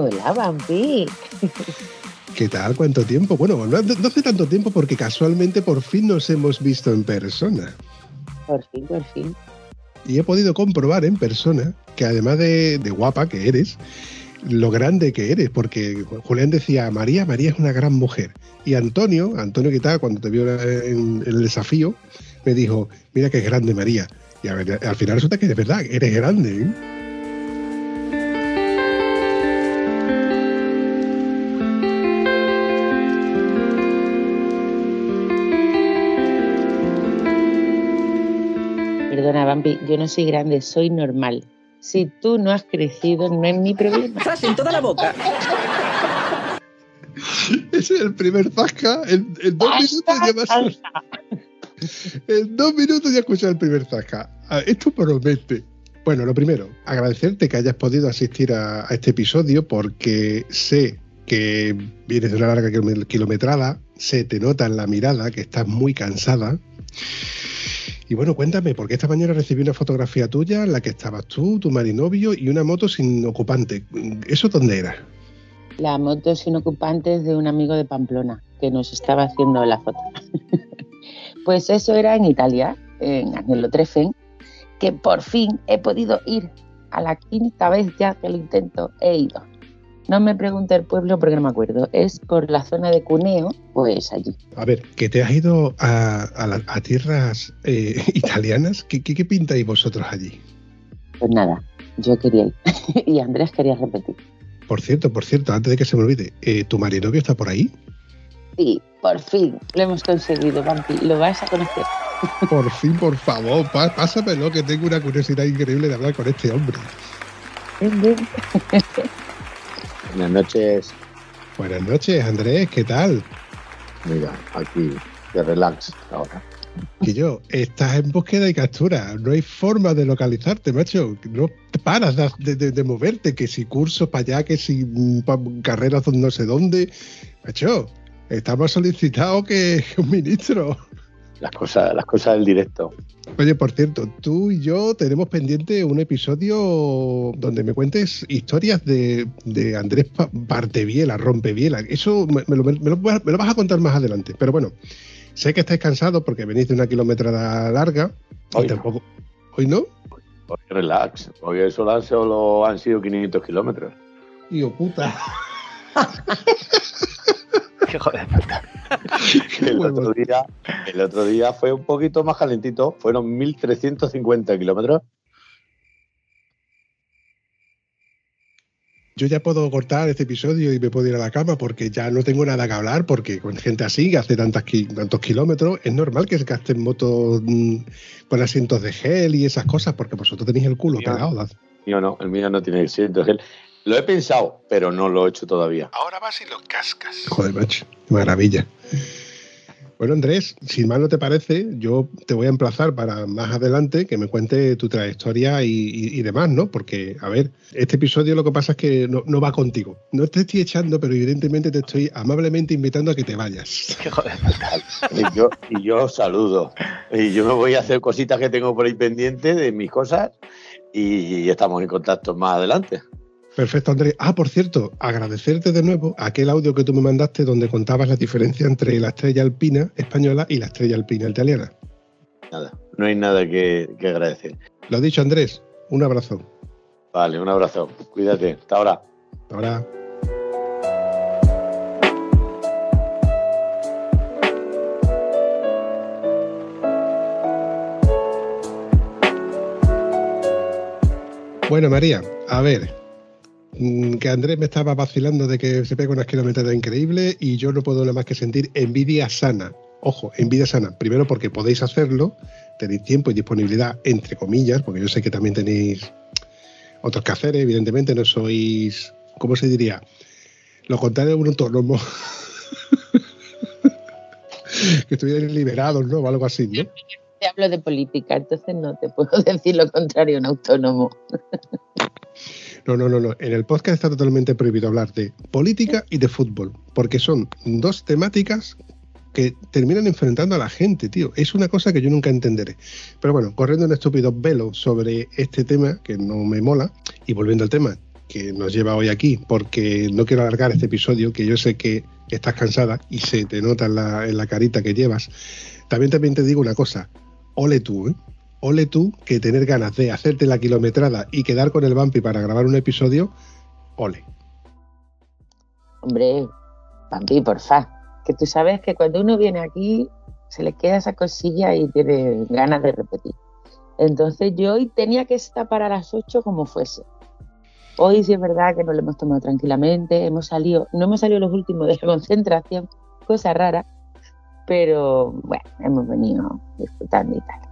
Hola, Bambi. ¿Qué tal? ¿Cuánto tiempo? Bueno, no, no hace tanto tiempo porque casualmente por fin nos hemos visto en persona. Por fin, por fin. Y he podido comprobar en persona que además de, de guapa que eres, lo grande que eres, porque Julián decía, María, María es una gran mujer. Y Antonio, Antonio que tal, cuando te vio en, en el desafío, me dijo, mira que es grande María. Y a ver, al final resulta que de verdad, eres grande. ¿eh? Perdona, Bambi, yo no soy grande, soy normal. Si tú no has crecido, no es mi problema. ¡Zas en toda la boca! Ese es el primer zasca. En, en dos minutos ya vas a... En dos minutos ya escuchado el primer zasca. Ah, Esto promete. Bueno, lo primero, agradecerte que hayas podido asistir a, a este episodio porque sé que vienes de una larga kilom- kilometrada, se te nota en la mirada que estás muy cansada. Y bueno, cuéntame, porque esta mañana recibí una fotografía tuya en la que estabas tú, tu marinovio y una moto sin ocupante. ¿Eso dónde era? La moto sin ocupantes de un amigo de Pamplona que nos estaba haciendo la foto. pues eso era en Italia, en Agnello Treffen, que por fin he podido ir. A la quinta vez ya que lo intento, he ido. No me pregunte el pueblo porque no me acuerdo. Es por la zona de Cuneo, pues allí. A ver, que te has ido a, a la- a tierras eh, italianas. ¿Qué, qué, qué pintáis vosotros allí? Pues nada, yo quería ir. y Andrés quería repetir. Por cierto, por cierto, antes de que se me olvide, eh, ¿tu marinovio está por ahí? Sí, por fin lo hemos conseguido, Vampi. Lo vas a conocer. Por fin, por favor, pásamelo, que tengo una curiosidad increíble de hablar con este hombre. Buenas noches. Buenas noches, Andrés, ¿qué tal? Mira, aquí de relax ahora. Que yo, estás en búsqueda y captura. No hay forma de localizarte, macho. No paras de, de- de- de moverte. Que si cursos para allá, que si mm, pa- carreras no sé dónde. Macho, estás más solicitado que un ministro. Las cosas, las cosas del directo. Oye, por cierto, tú y yo tenemos pendiente un episodio donde me cuentes historias de, de Andrés Parteviela, Rompeviela. Eso me, me lo, me lo vas- me lo vas a contar más adelante. Pero bueno, sé que estáis cansados porque venís de una kilometrada larga. y Hoy no. tampoco. ¿Hoy no? Hoy relax. Hoy solo han, solo han sido 500 kilómetros. Tío puta. ¡Hijo de puta! El otro, día, el otro día fue un poquito más calentito. Fueron 1.350 kilómetros. Yo ya puedo cortar este episodio y me puedo ir a la cama porque ya no tengo nada que hablar porque con gente así que hace tantas tantos kilómetros es normal que se gasten motos mm, con asientos de gel y esas cosas porque vosotros tenéis el culo Ya. pegado. ¿verdad? El mío no, el mío no tiene asiento de gel. Lo he pensado, pero no lo he hecho todavía. Ahora vas y los cascas. Joder, macho. Maravilla. Bueno, Andrés, si mal no te parece, yo te voy a emplazar para más adelante que me cuente tu trayectoria y, y- y demás, ¿no? Porque, a ver, este episodio lo que pasa es que no, no va contigo. No te estoy echando, pero evidentemente te estoy amablemente invitando a que te vayas. Y yo, y yo os saludo. Y yo me voy a hacer cositas que tengo por ahí pendientes de mis cosas. Y estamos en contacto más adelante. Perfecto, Andrés. Ah, por cierto, agradecerte de nuevo aquel audio que tú me mandaste donde contabas la diferencia entre la estrella alpina española y la estrella alpina italiana. Nada, no hay nada que, que agradecer. Lo dicho, Andrés, un abrazo. Vale, un abrazo. Cuídate. Hasta ahora. Hasta Ahora. Bueno, María, a ver, que Andrés me estaba vacilando de que se pega unas kilometradas increíbles y yo no puedo nada más que sentir envidia sana. Ojo, en vida sana. Primero porque podéis hacerlo, tenéis tiempo y disponibilidad, entre comillas, porque yo sé que también tenéis otros quehaceres, evidentemente no sois, ¿cómo se diría? Lo contrario de un autónomo. que estuvieran liberados, ¿no? O algo así, ¿no? Te hablo de política, entonces no te puedo decir lo contrario a un autónomo. No, no, no, no. En el podcast está totalmente prohibido hablar de política y de fútbol, porque son dos temáticas que terminan enfrentando a la gente, tío. Es una cosa que yo nunca entenderé. Pero bueno, corriendo un estúpido velo sobre este tema que no me mola, y volviendo al tema que nos lleva hoy aquí, porque no quiero alargar este episodio, que yo sé que estás cansada y se te nota en la, en la carita que llevas. También, también te digo una cosa, ole tú, ¿eh? Ole tú que tener ganas de hacerte la kilometrada y quedar con el Vampi para grabar un episodio, ole. Hombre, Vampi, porfa, que tú sabes que cuando uno viene aquí se le queda esa cosilla y tiene ganas de repetir. Entonces yo hoy tenía que estar para las 8 como fuese. Hoy sí es verdad que nos lo hemos tomado tranquilamente, hemos salido, no hemos salido los últimos de la concentración, cosa rara, pero bueno, hemos venido disfrutando y tal.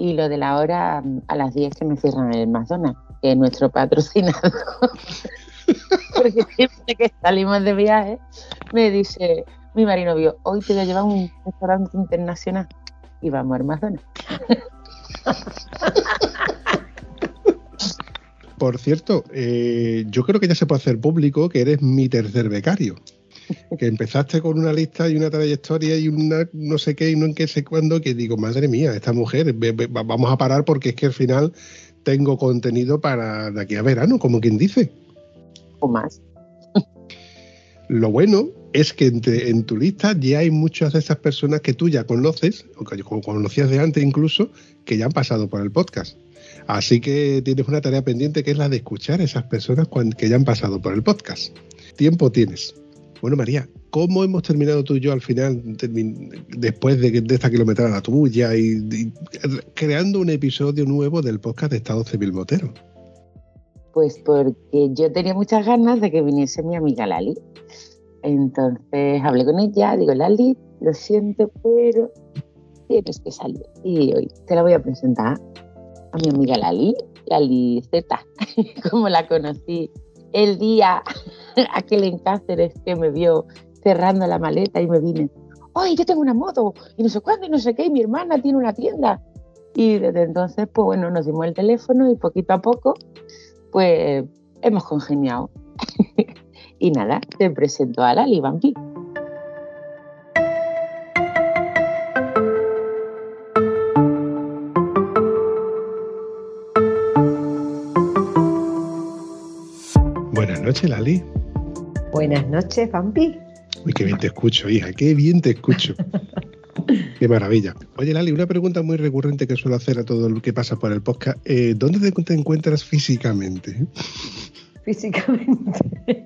Y lo de la hora a las 10 que me cierran el McDonald's, que es nuestro patrocinador. Porque siempre que salimos de viaje me dice mi marino vio, hoy te voy a llevar un restaurante internacional y vamos a McDonald's. Por cierto, eh, yo creo que ya se puede hacer público que eres mi tercer becario. Que empezaste con una lista y una trayectoria y una no sé qué y no en qué sé cuándo, que digo, madre mía, esta mujer, ve- ve- vamos a parar porque es que al final tengo contenido para de aquí a verano, como quien dice. O más. Lo bueno es que entre- en tu lista ya hay muchas de esas personas que tú ya conoces, o que conocías de antes incluso, que ya han pasado por el podcast. Así que tienes una tarea pendiente que es la de escuchar a esas personas que ya han pasado por el podcast. Tiempo tienes. Bueno, María, ¿cómo hemos terminado tú y yo al final, después de, de esta kilometrada tuya y, y creando un episodio nuevo del podcast de Estado Civil Motero? Pues porque yo tenía muchas ganas de que viniese mi amiga Lali. Entonces hablé con ella, digo, Lali, lo siento, pero tienes que salir. Y hoy te la voy a presentar a mi amiga Lali, Lali Z, como la conocí el día aquel en Cáceres que me vio cerrando la maleta y me vine, ¡ay, yo tengo una moto! Y no sé cuándo y no sé qué, y mi hermana tiene una tienda. Y desde entonces, pues bueno, nos dimos el teléfono y poquito a poco, pues hemos congeniado. y nada, te presento a Lali Vampi. Noches, Lali. Buenas noches, Vampi. Uy, qué bien te escucho, hija, qué bien te escucho. Qué maravilla. Oye, Lali, una pregunta muy recurrente que suelo hacer a todo el que pasa por el podcast. Eh, ¿Dónde te, te encuentras físicamente? Físicamente.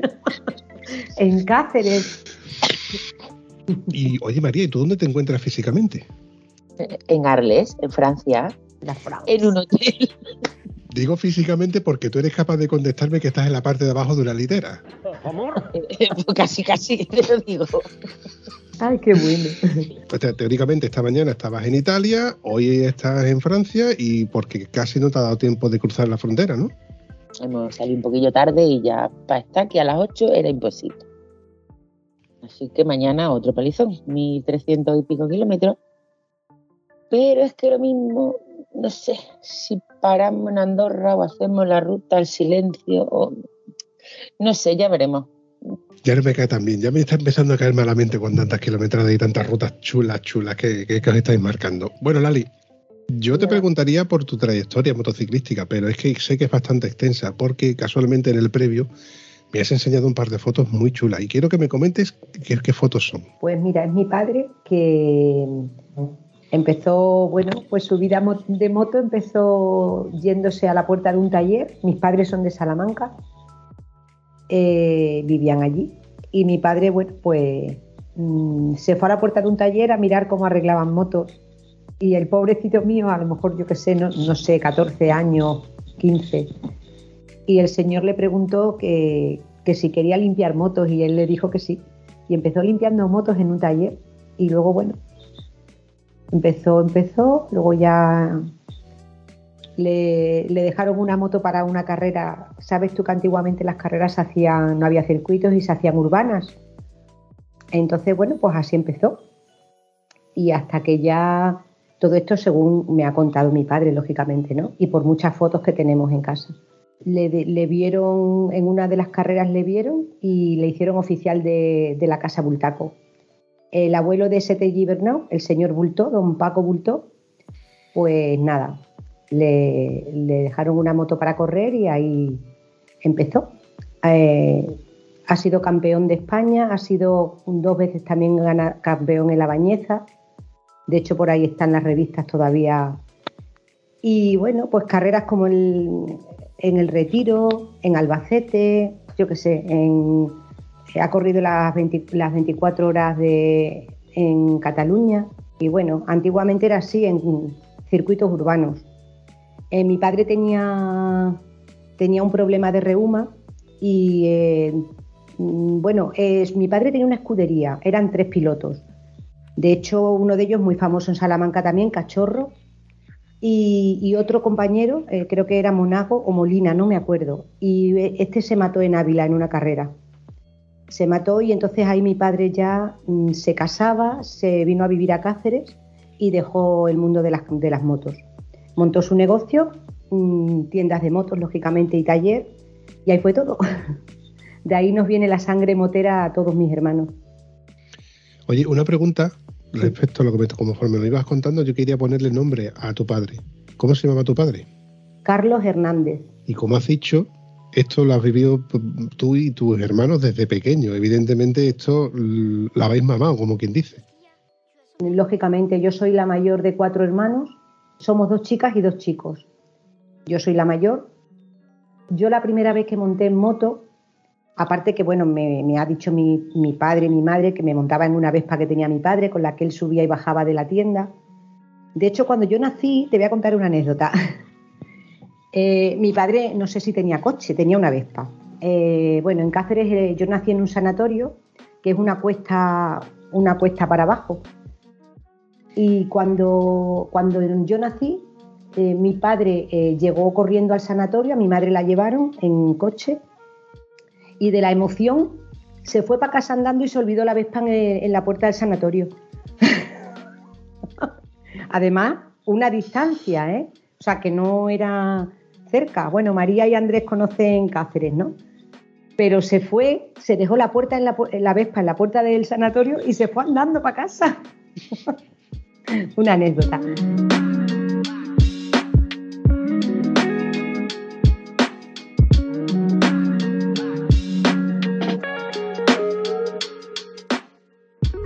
en Cáceres. Y, oye, María, ¿y tú dónde te encuentras físicamente? En Arles, en Francia, La Francia. en un hotel. Digo físicamente porque tú eres capaz de contestarme que estás en la parte de abajo de una litera. Pues casi, casi, te lo digo. Ay, qué bueno. Sea, teóricamente esta mañana estabas en Italia, hoy estás en Francia y porque casi no te ha dado tiempo de cruzar la frontera, ¿no? Hemos salido un poquillo tarde y ya para estar aquí a las 8 era imposible. Así que mañana otro palizón, 1300 y pico kilómetros. Pero es que lo mismo, no sé, si paramos en Andorra o hacemos la ruta al silencio, o no sé, ya veremos. Ya no me cae tan bien, ya me está empezando a caer malamente con tantas kilometradas y tantas rutas chulas, chulas que, que- que os estáis marcando. Bueno, Lali, yo te preguntaría por tu trayectoria motociclística, pero es que sé que es bastante extensa, porque casualmente en el previo me has enseñado un par de fotos muy chulas y quiero que me comentes qué, qué fotos son. Pues mira, es mi padre que empezó, bueno, pues su vida de moto empezó yéndose a la puerta de un taller. Mis padres son de Salamanca, eh, vivían allí. Y mi padre, bueno, pues mm, se fue a la puerta de un taller a mirar cómo arreglaban motos. Y el pobrecito mío, a lo mejor yo qué sé, no, no sé, 14 años, 15. Y el señor le preguntó que, que si quería limpiar motos y él le dijo que sí. Y empezó limpiando motos en un taller. Y luego, bueno, Empezó, empezó, luego ya le, le, dejaron una moto para una carrera. Sabes tú que antiguamente las carreras hacían, no había circuitos y se hacían urbanas. Entonces, bueno, pues así empezó. Y hasta que ya todo esto según me ha contado mi padre, lógicamente, ¿no? Y por muchas fotos que tenemos en casa. Le, le vieron, en una de las carreras le vieron y le hicieron oficial de, de la Casa Bultaco. El abuelo de Sete Gibernau, el señor Bultó, don Paco Bultó, pues nada, le, dejaron una moto para correr y ahí empezó. Eh, ha sido campeón de España, ha sido dos veces también campeón en la Bañeza. De hecho, por ahí están las revistas todavía. Y bueno, pues carreras como en el Retiro, en Albacete, yo qué sé, en, ha corrido las, 20, las 24 horas de, en Cataluña. Y bueno, antiguamente era así en circuitos urbanos. Eh, mi padre tenía, un problema de reuma y eh, bueno, es, mi padre tenía una escudería, eran tres pilotos. De hecho, uno de ellos muy famoso en Salamanca también, Cachorro, y, otro compañero, eh, creo que era Monago o Molina, no me acuerdo. Y este se mató en Ávila en una carrera. Se mató y entonces ahí mi padre ya mm, se casaba, se vino a vivir a Cáceres y dejó el mundo de las, de las motos. Montó su negocio, mm, tiendas de motos, lógicamente, y taller, y ahí fue todo. De ahí nos viene la sangre motera a todos mis hermanos. Oye, una pregunta respecto a lo que me, conforme me ibas contando, yo quería ponerle nombre a tu padre. ¿Cómo se llamaba tu padre? Carlos Hernández. Y como has dicho, esto lo has vivido tú y tus hermanos desde pequeño. Evidentemente esto lo habéis mamado, como quien dice. Lógicamente, yo soy la mayor de cuatro hermanos. Somos dos chicas y dos chicos. Yo soy la mayor. Yo la primera vez que monté en moto Aparte que, bueno, me, me ha dicho mi, mi, padre, mi madre, que me montaba en una Vespa que tenía mi padre, con la que él subía y bajaba de la tienda. De hecho, cuando yo nací, te voy a contar una anécdota. Eh, mi padre, no sé si tenía coche, tenía una Vespa. Eh, bueno, en Cáceres eh, yo nací en un sanatorio, que es una cuesta, una cuesta para abajo. Y cuando, cuando yo nací, mi padre llegó corriendo al sanatorio, a mi madre la llevaron en coche y de la emoción se fue para casa andando y se olvidó la Vespa en, en la puerta del sanatorio. Además, una distancia, ¿eh? O sea, que no era Bueno, María y Andrés conocen Cáceres, ¿no? Pero se fue, se dejó la puerta en la, en la Vespa en la puerta del sanatorio y se fue andando para casa. una anécdota.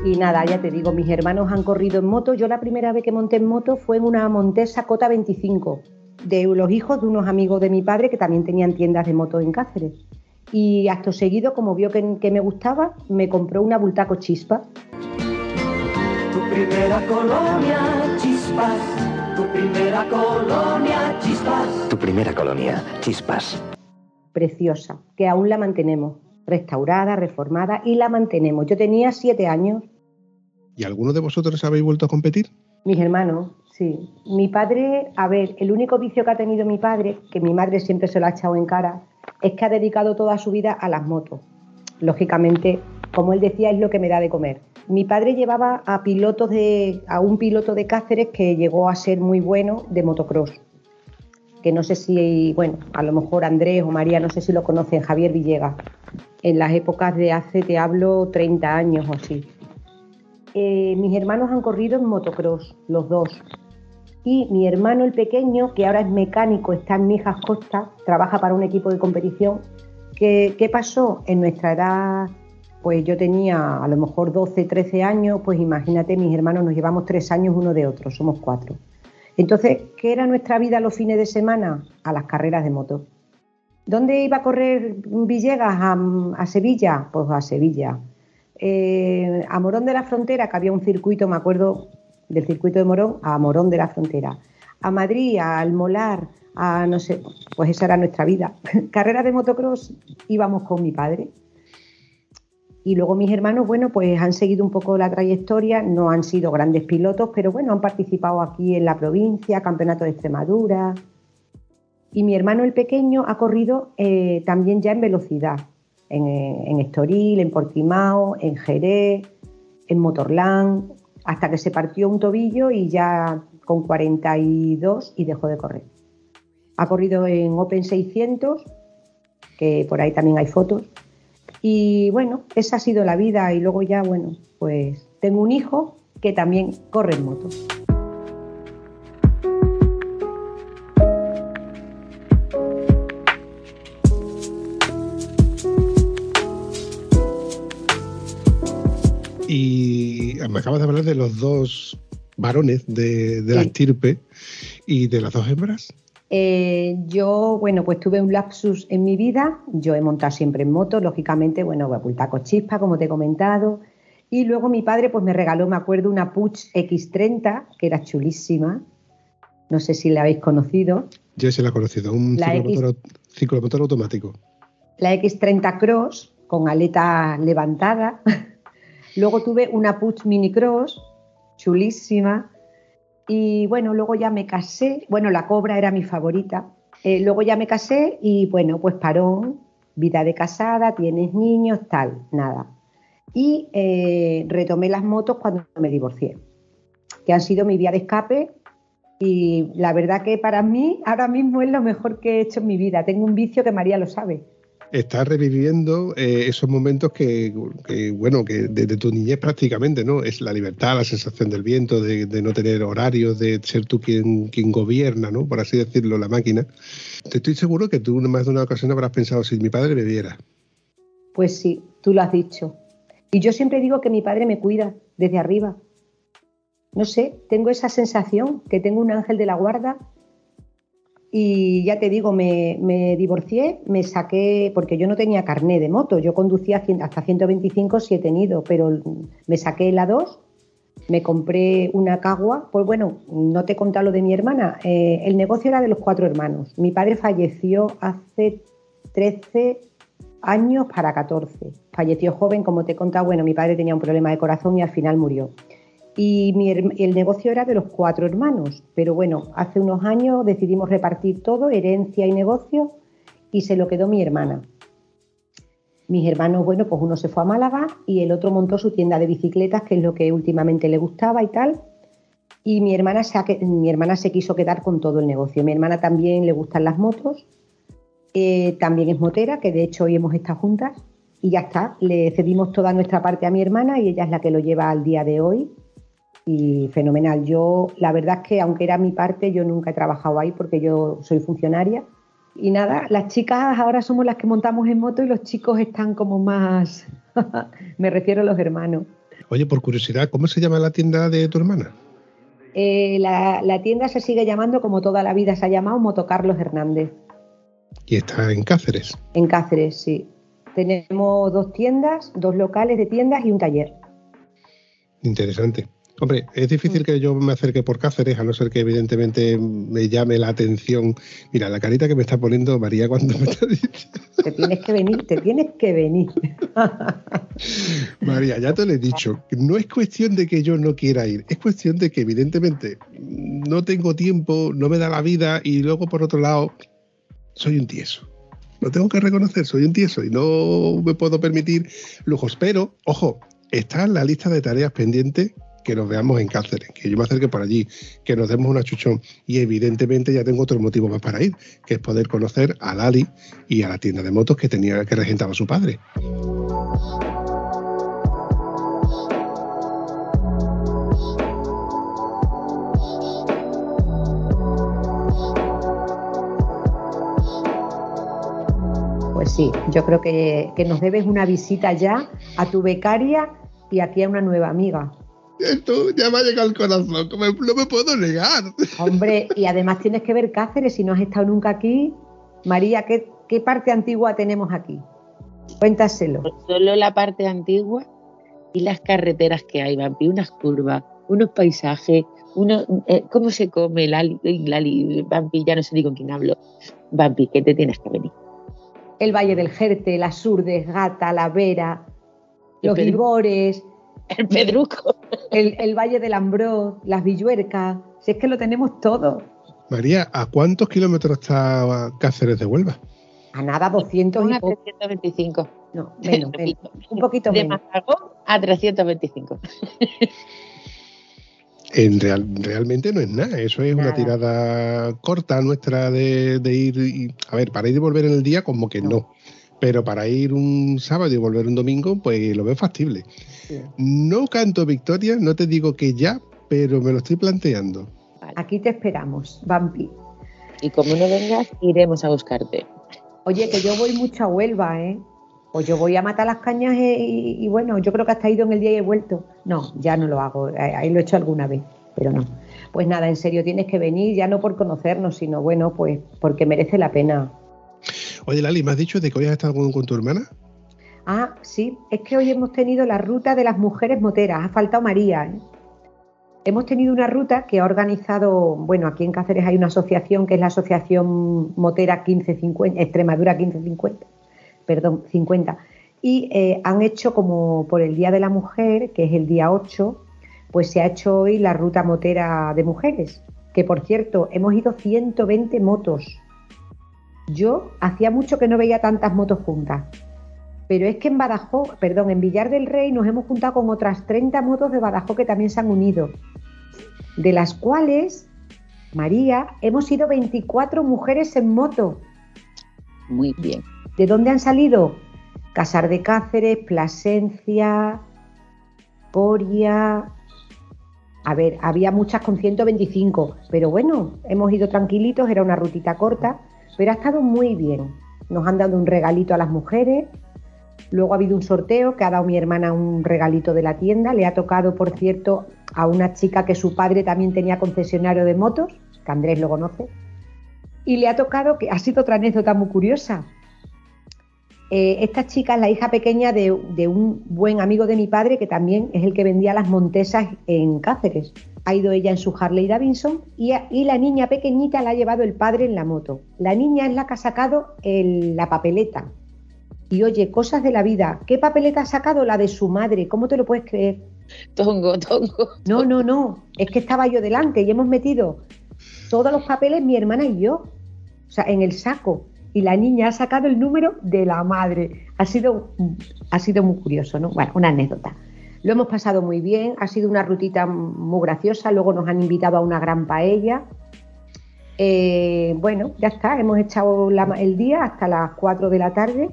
Y nada, ya te digo, mis hermanos han corrido en moto. Yo la primera vez que monté en moto fue en una Montesa Cota 25, de los hijos de unos amigos de mi padre que también tenían tiendas de moto en Cáceres. Y acto seguido, como vio que, que me gustaba, me compró una Bultaco Chispa. Tu primera colonia, chispas. Tu primera colonia, chispas. Tu primera colonia, chispas. Preciosa, que aún la mantenemos restaurada, reformada y la mantenemos. Yo tenía siete años. ¿Y alguno de vosotros habéis vuelto a competir? Mis hermanos, sí. Mi padre, a ver, el único vicio que ha tenido mi padre, que mi madre siempre se lo ha echado en cara, es que ha dedicado toda su vida a las motos. Lógicamente, como él decía, es lo que me da de comer. Mi padre llevaba a pilotos de, a un piloto de Cáceres que llegó a ser muy bueno de motocross. Que no sé si, bueno, a lo mejor Andrés o María, no sé si lo conocen, Javier Villegas en las épocas de hace, te hablo, 30 años o así. Eh, mis hermanos han corrido en motocross, los dos. Y mi hermano el pequeño, que ahora es mecánico, está en Mijas Costa, trabaja para un equipo de competición. ¿Qué, ¿Qué, pasó? En nuestra edad, pues yo tenía a lo mejor 12, 13 años, pues imagínate, mis hermanos nos llevamos tres años uno de otro, somos cuatro. Entonces, ¿qué era nuestra vida los fines de semana? A las carreras de moto. ¿Dónde iba a correr Villegas? A, a Sevilla, pues a Sevilla. Eh, a Morón de la Frontera, que había un circuito, me acuerdo del circuito de Morón, a Morón de la Frontera. A Madrid, a Almolar, a no sé, pues esa era nuestra vida. Carreras de motocross íbamos con mi padre. Y luego mis hermanos, bueno, pues han seguido un poco la trayectoria, no han sido grandes pilotos, pero bueno, han participado aquí en la provincia, Campeonato de Extremadura. Y mi hermano el pequeño ha corrido eh, también ya en velocidad, en, en Estoril, en Portimao, en Jerez, en Motorland, hasta que se partió un tobillo y ya con 42 y dejó de correr. Ha corrido en Open 600, que por ahí también hay fotos. Y bueno, esa ha sido la vida y luego ya, bueno, pues tengo un hijo que también corre en moto. Me acabas de hablar de los dos varones de, la estirpe y de las dos hembras. Eh, yo, bueno, pues tuve un lapsus en mi vida. Yo he montado siempre en moto, lógicamente, bueno, con Chispa, como te he comentado. Y luego mi padre, pues me regaló, me acuerdo, una Puch X30, que era chulísima. No sé si la habéis conocido. Yo se la he conocido, un ciclomotor, automático. La X30 Cross, con aleta levantada. luego tuve una Puch Mini Cross, chulísima. Y bueno, luego ya me casé, bueno, la cobra era mi favorita. Eh, luego ya me casé y bueno, pues parón, vida de casada, tienes niños, tal, nada. Y eh, retomé las motos cuando me divorcié, que han sido mi vía de escape y la verdad que para mí ahora mismo es lo mejor que he hecho en mi vida. Tengo un vicio que María lo sabe estás reviviendo eh, esos momentos que, bueno, que desde tu niñez prácticamente, ¿no? Es la libertad, la sensación del viento, de, no tener horarios, de ser tú quien, quien gobierna, ¿no? Por así decirlo, la máquina. Te estoy seguro que tú más de una ocasión habrás pensado, si mi padre me viera. Pues sí, tú lo has dicho. Y yo siempre digo que mi padre me cuida desde arriba. No sé, tengo esa sensación que tengo un ángel de la guarda y ya te digo, me, divorcié, me saqué, porque yo no tenía carné de moto, yo conducía hasta 125 si he tenido, pero me saqué la 2, me compré una cagua, pues bueno, no te contado lo de mi hermana, eh, el negocio era de los cuatro hermanos, mi padre falleció hace 13 años para 14, falleció joven, como te he contado, bueno, mi padre tenía un problema de corazón y al final murió y el negocio era de los cuatro hermanos, pero bueno, hace unos años decidimos repartir todo, herencia y negocio, y se lo quedó mi hermana. Mis hermanos, bueno, pues uno se fue a Málaga y el otro montó su tienda de bicicletas, que es lo que últimamente le gustaba y tal. Y mi hermana se, quiso quedar con todo el negocio. Mi hermana también le gustan las motos, eh, también es motera, que de hecho hoy hemos estado juntas. Y ya está, le cedimos toda nuestra parte a mi hermana y ella es la que lo lleva al día de hoy y fenomenal. Yo, la verdad es que aunque era mi parte, yo nunca he trabajado ahí porque yo soy funcionaria. Y nada, las chicas ahora somos las que montamos en moto y los chicos están como más, me refiero a los hermanos. Oye, por curiosidad, ¿cómo se llama la tienda de tu hermana? Eh, la, la, tienda se sigue llamando, como toda la vida se ha llamado, Moto Carlos Hernández. ¿Y está en Cáceres? En Cáceres, sí. Tenemos dos tiendas, dos locales de tiendas y un taller. Interesante. Hombre, es difícil mm. que yo me acerque por Cáceres, a no ser que evidentemente me llame la atención. Mira, la carita que me está poniendo María cuando me está diciendo. Te tienes que venir, te tienes que venir. María, ya te lo he dicho, no es cuestión de que yo no quiera ir, es cuestión de que evidentemente no tengo tiempo, no me da la vida y luego por otro lado soy un tieso. Lo tengo que reconocer, soy un tieso y no me puedo permitir lujos. Pero, ojo, está en la lista de tareas pendientes que nos veamos en Cáceres, que yo me acerque por allí, que nos demos una chuchón. Y evidentemente ya tengo otro motivo más para ir, que es poder conocer a Lali y a la tienda de motos que tenía que regentaba su padre. Pues sí, yo creo que, que nos debes una visita ya a tu becaria y aquí a una nueva amiga. Esto ya me ha llegado al corazón, no me puedo negar. Hombre, y además tienes que ver Cáceres, si no has estado nunca aquí. María, ¿qué, parte antigua tenemos aquí? Cuéntaselo. Pues solo la parte antigua y las carreteras que hay, Vampi, unas curvas, unos paisajes, uno, eh, cómo se come, Lali, Lali, Vampi, ya no sé ni con quién hablo. Vampi, que te tienes que venir. El Valle del Jerte, las Urdes, Gata, La Vera, los pedruco. El pedruco. el, el Valle del Ambrós, las Villuercas. Si es que lo tenemos todo. María, ¿a cuántos kilómetros está Cáceres de Huelva? A nada, 200 y Una poco. 325. No, menos, menos. Un poquito De menos. Mazagón a 325. En real- realmente no es nada, eso es una tirada corta nuestra de, de ir, y- a ver, para ir y volver en el día como que no, pero para ir un sábado y volver un domingo pues lo veo factible. No canto victoria, no te digo que ya, pero me lo estoy planteando. Vale. Aquí te esperamos, Vampi. Y como no vengas, iremos a buscarte. Oye, que yo voy mucho a Huelva, ¿eh? Pues yo voy a matar las cañas y, y bueno, yo creo que hasta he ido en el día y he vuelto. No, ya no lo hago, eh, ahí lo he hecho alguna vez, pero no. Pues nada, en serio, tienes que venir ya no por conocernos, sino bueno, pues porque merece la pena. Oye, Lali, ¿me has dicho de que hoy has estado con, con tu hermana? Ah, sí, es que hoy hemos tenido la ruta de las mujeres moteras, ha faltado María. ¿eh? Hemos tenido una ruta que ha organizado, bueno, aquí en Cáceres hay una asociación que es la Asociación Motera 1550, Extremadura 1550, perdón, 50, y eh, han hecho como por el Día de la Mujer, que es el día 8, pues se ha hecho hoy la ruta motera de mujeres, que por cierto, hemos ido 120 motos. Yo hacía mucho que no veía tantas motos juntas. Pero es que en Badajoz, perdón, en Villar del Rey nos hemos juntado con otras 30 motos de Badajoz que también se han unido. De las cuales, María, hemos sido 24 mujeres en moto. Muy bien. ¿De dónde han salido? Casar de Cáceres, Plasencia, Coria. A ver, había muchas con 125, pero bueno, hemos ido tranquilitos, era una rutita corta, pero ha estado muy bien. Nos han dado un regalito a las mujeres, luego ha habido un sorteo que ha dado mi hermana un regalito de la tienda, le ha tocado, por cierto, a una chica que su padre también tenía concesionario de motos, que Andrés lo conoce, y le ha tocado, que ha sido otra anécdota muy curiosa, eh, esta chica es la hija pequeña de, un buen amigo de mi padre que también es el que vendía las montesas en Cáceres. Ha ido ella en su Harley Davidson y la niña pequeñita la ha llevado el padre en la moto. La niña es la que ha sacado el- la papeleta. Y oye, cosas de la vida. ¿Qué papeleta ha sacado? La de su madre. ¿Cómo te lo puedes creer? Tongo, tongo. No, no, no. Es que estaba yo delante y hemos metido todos los papeles, mi hermana y yo. O sea, en el saco. Y la niña ha sacado el número de la madre. Ha sido, ha sido muy curioso, ¿no? Bueno, una anécdota. Lo hemos pasado muy bien, ha sido una rutita muy graciosa, luego nos han invitado a una gran paella. Eh, bueno, ya está, hemos echado la- el día hasta las 4 de la tarde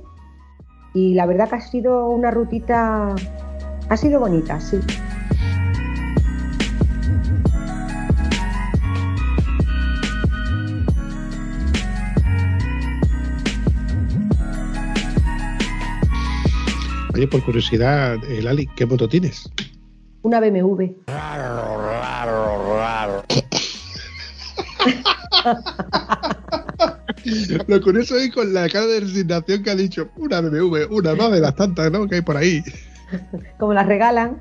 y la verdad que ha sido una rutita, ha sido bonita, sí. Oye, por curiosidad, eh, Lali, ¿qué moto tienes? Una BMW. Lo curioso es con la cara de resignación que ha dicho, una BMW, una más de las tantas, ¿no? Que hay por ahí. como las regalan.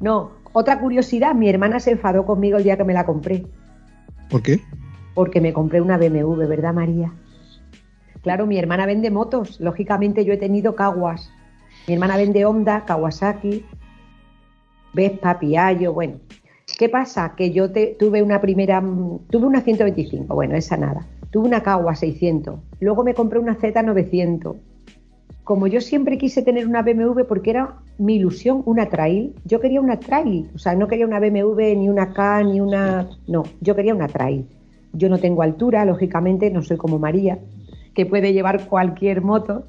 No, otra curiosidad, mi hermana se enfadó conmigo el día que me la compré, ¿Por qué? porque me compré una BMW, ¿verdad María? Claro, mi hermana vende motos, lógicamente yo he tenido Caguas. Mi hermana vende Honda, Kawasaki, Vespa, Piaggio, bueno. ¿Qué pasa? Que yo te- tuve una primera, mm, tuve una 125, bueno, esa nada. Tuve una Caguas 600, luego me compré una Z900, como yo siempre quise tener una BMW porque era mi ilusión una trail, yo quería una trail, o sea, no quería una BMW ni una K ni una, no, yo quería una trail. Yo no tengo altura, lógicamente, no soy como María, que puede llevar cualquier moto,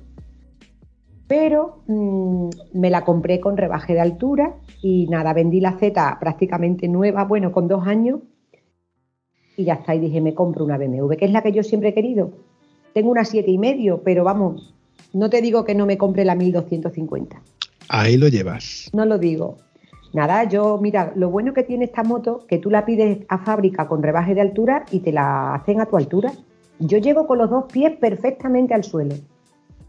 pero mm, me la compré con rebaje de altura y nada, vendí la Z prácticamente nueva, bueno, con dos años y ya está, y dije, me compro una BMW, que es la que yo siempre he querido. Tengo una siete y medio, pero vamos, no te digo que no me compre la 1250. Ahí lo llevas. No lo digo. Nada, yo, mira, lo bueno que tiene esta moto, que tú la pides a fábrica con rebaje de altura y te la hacen a tu altura. Yo llego con los dos pies perfectamente al suelo,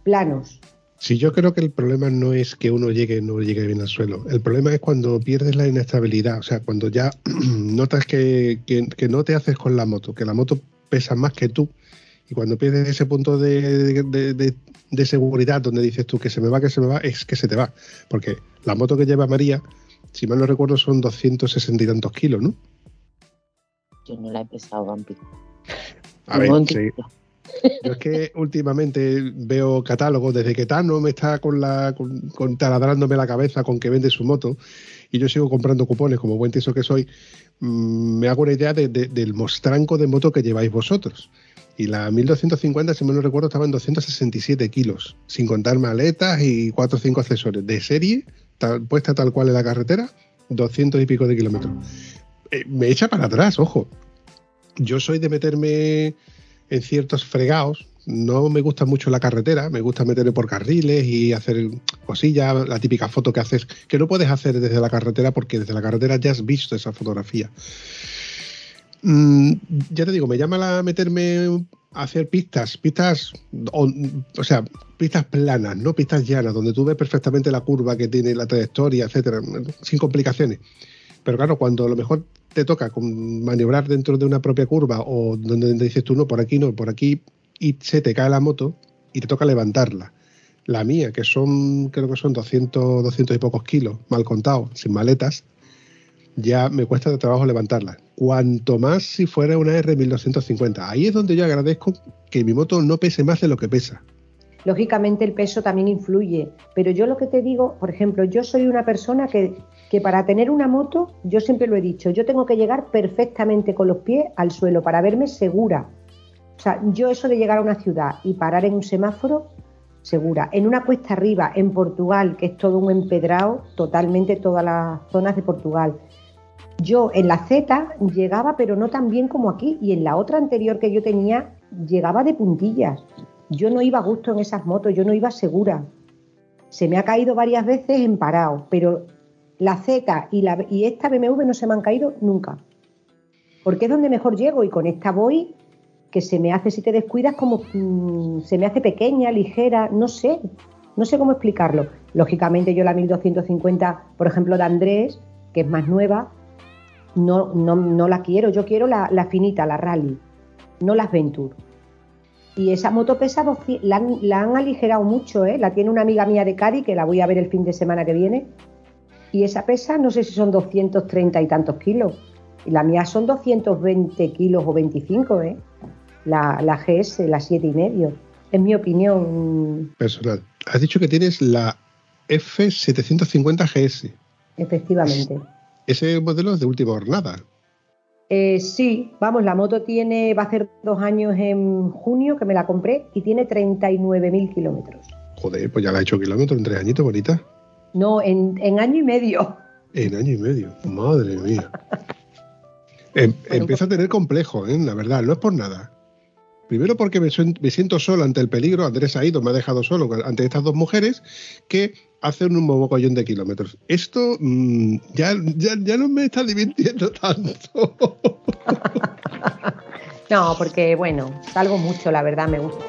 planos. Sí, yo creo que el problema no es que uno llegue no llegue bien al suelo. El problema es cuando pierdes la inestabilidad. O sea, cuando ya notas que, que- que no te haces con la moto, que la moto pesa más que tú Y cuando pierdes ese punto de, de- de- de seguridad donde dices tú que se me va, que se me va, es que se te va. Porque la moto que lleva María, si mal no recuerdo, son 260 y tantos kilos, ¿no? Yo no la he pesado, Vampi. A ver, sí. Yo es que últimamente veo catálogos desde que Tano me está con la taladrándome la cabeza con que vende su moto y yo sigo comprando cupones como buen tiso que soy, mm, me hago una idea de- de- del mostranco de moto que lleváis vosotros. Y la 1250, si mal no recuerdo, estaba en 267 kilos, sin contar maletas y 4 o 5 accesorios. De serie, puesta tal cual en la carretera, 200 y pico de kilómetros. Eh, me echa para atrás, ojo. Yo soy de meterme en ciertos fregados. No me gusta mucho la carretera, me gusta meterme por carriles y hacer cosillas, la típica foto que haces, que no puedes hacer desde la carretera porque desde la carretera ya has visto esa fotografía. Mm, ya te digo, me llama la meterme a hacer pistas, pistas, o, o sea, pistas planas, no pistas llanas, donde tú ves perfectamente la curva que tiene la trayectoria, etcétera, sin complicaciones. Pero claro, cuando a lo mejor te toca maniobrar dentro de una propia curva o donde dices tú no, por aquí no, por aquí, y se te cae la moto y te toca levantarla. La mía, que son, creo que son 200, 200 y pocos kilos, mal contado, sin maletas, ya me cuesta de trabajo levantarla. Cuanto más si fuera una R1250. Ahí es donde yo agradezco que mi moto no pese más de lo que pesa. Lógicamente el peso también influye, pero yo lo que te digo, por ejemplo, yo soy una persona que, que para tener una moto, yo siempre lo he dicho, yo tengo que llegar perfectamente con los pies al suelo para verme segura. O sea, yo eso de llegar a una ciudad y parar en un semáforo, segura. En una cuesta arriba, en Portugal, que es todo un empedrado, totalmente todas las zonas de Portugal. Yo en la Z llegaba, pero no tan bien como aquí, y en la otra anterior que yo tenía, llegaba de puntillas. Yo no iba a gusto en esas motos, yo no iba segura. Se me ha caído varias veces en parado, pero la Z y, la, y esta BMW no se me han caído nunca. Porque es donde mejor llego y con esta voy que se me hace, si te descuidas, como mm, se me hace pequeña, ligera, no sé, no sé cómo explicarlo. Lógicamente yo la 1250, por ejemplo, de Andrés, que es más nueva, no, no, no la quiero, yo quiero la, la finita, la Rally, no las Venture. Y esa moto pesa 200, la, la han aligerado mucho, ¿eh? la tiene una amiga mía de Cádiz, que la voy a ver el fin de semana que viene, y esa pesa, no sé si son 230 y tantos kilos, y la mía son 220 kilos o 25, ¿eh? la, la GS, la 7 y medio. Es mi opinión, Personal. Has dicho que tienes la F750 GS. efectivamente. Ese modelo es de última jornada. Eh, sí, vamos, la moto tiene, va a hacer dos años en junio que me la compré y tiene 39.000 kilómetros. Joder, pues ya la ha hecho kilómetros en tres añitos, bonita. No, en, en año y medio. En año y medio. Madre mía. Em- empiezo a tener complejo, ¿eh? la verdad, no es por nada. Primero porque me, me siento solo ante el peligro, Andrés ha ido, me ha dejado solo ante estas dos mujeres que hacen un mogollón de kilómetros. Esto mm, ya, ya, ya no me está divirtiendo tanto. No, porque bueno, salgo mucho, la verdad, me gusta.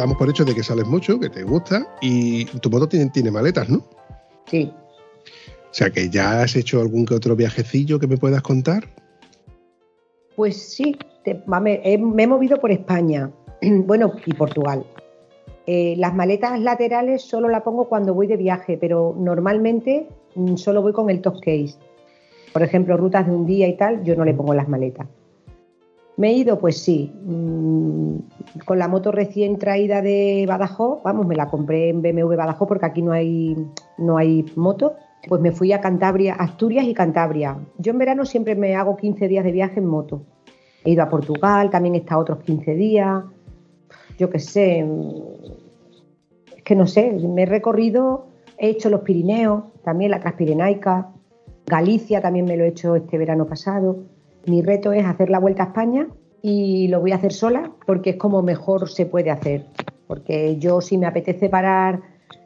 Damos por hecho de que sales mucho, que te gusta y tu moto tiene, tiene maletas, ¿no? Sí, O sea que ya has hecho algún que otro viajecillo que me puedas contar. pues sí, te- mame, he- me he movido por España, bueno, y Portugal. Eh, las maletas laterales solo la pongo cuando voy de viaje, pero normalmente mm, solo voy con el top case. Por ejemplo, rutas de un día y tal, yo no le pongo las maletas. Me he ido, pues sí, mm, con la moto recién traída de Badajoz, vamos, me la compré en BMW Badajoz porque aquí no hay, no hay moto. Pues me fui a Cantabria, Asturias y Cantabria. Yo en verano siempre me hago 15 días de viaje en moto. He ido a Portugal, también he estado otros 15 días. Yo qué sé, mm, es que no sé, me he recorrido, he hecho los Pirineos, también la Transpirenaica, Galicia también me lo he hecho este verano pasado. Mi reto es hacer la vuelta a España y lo voy a hacer sola porque es como mejor se puede hacer. Porque yo si me apetece parar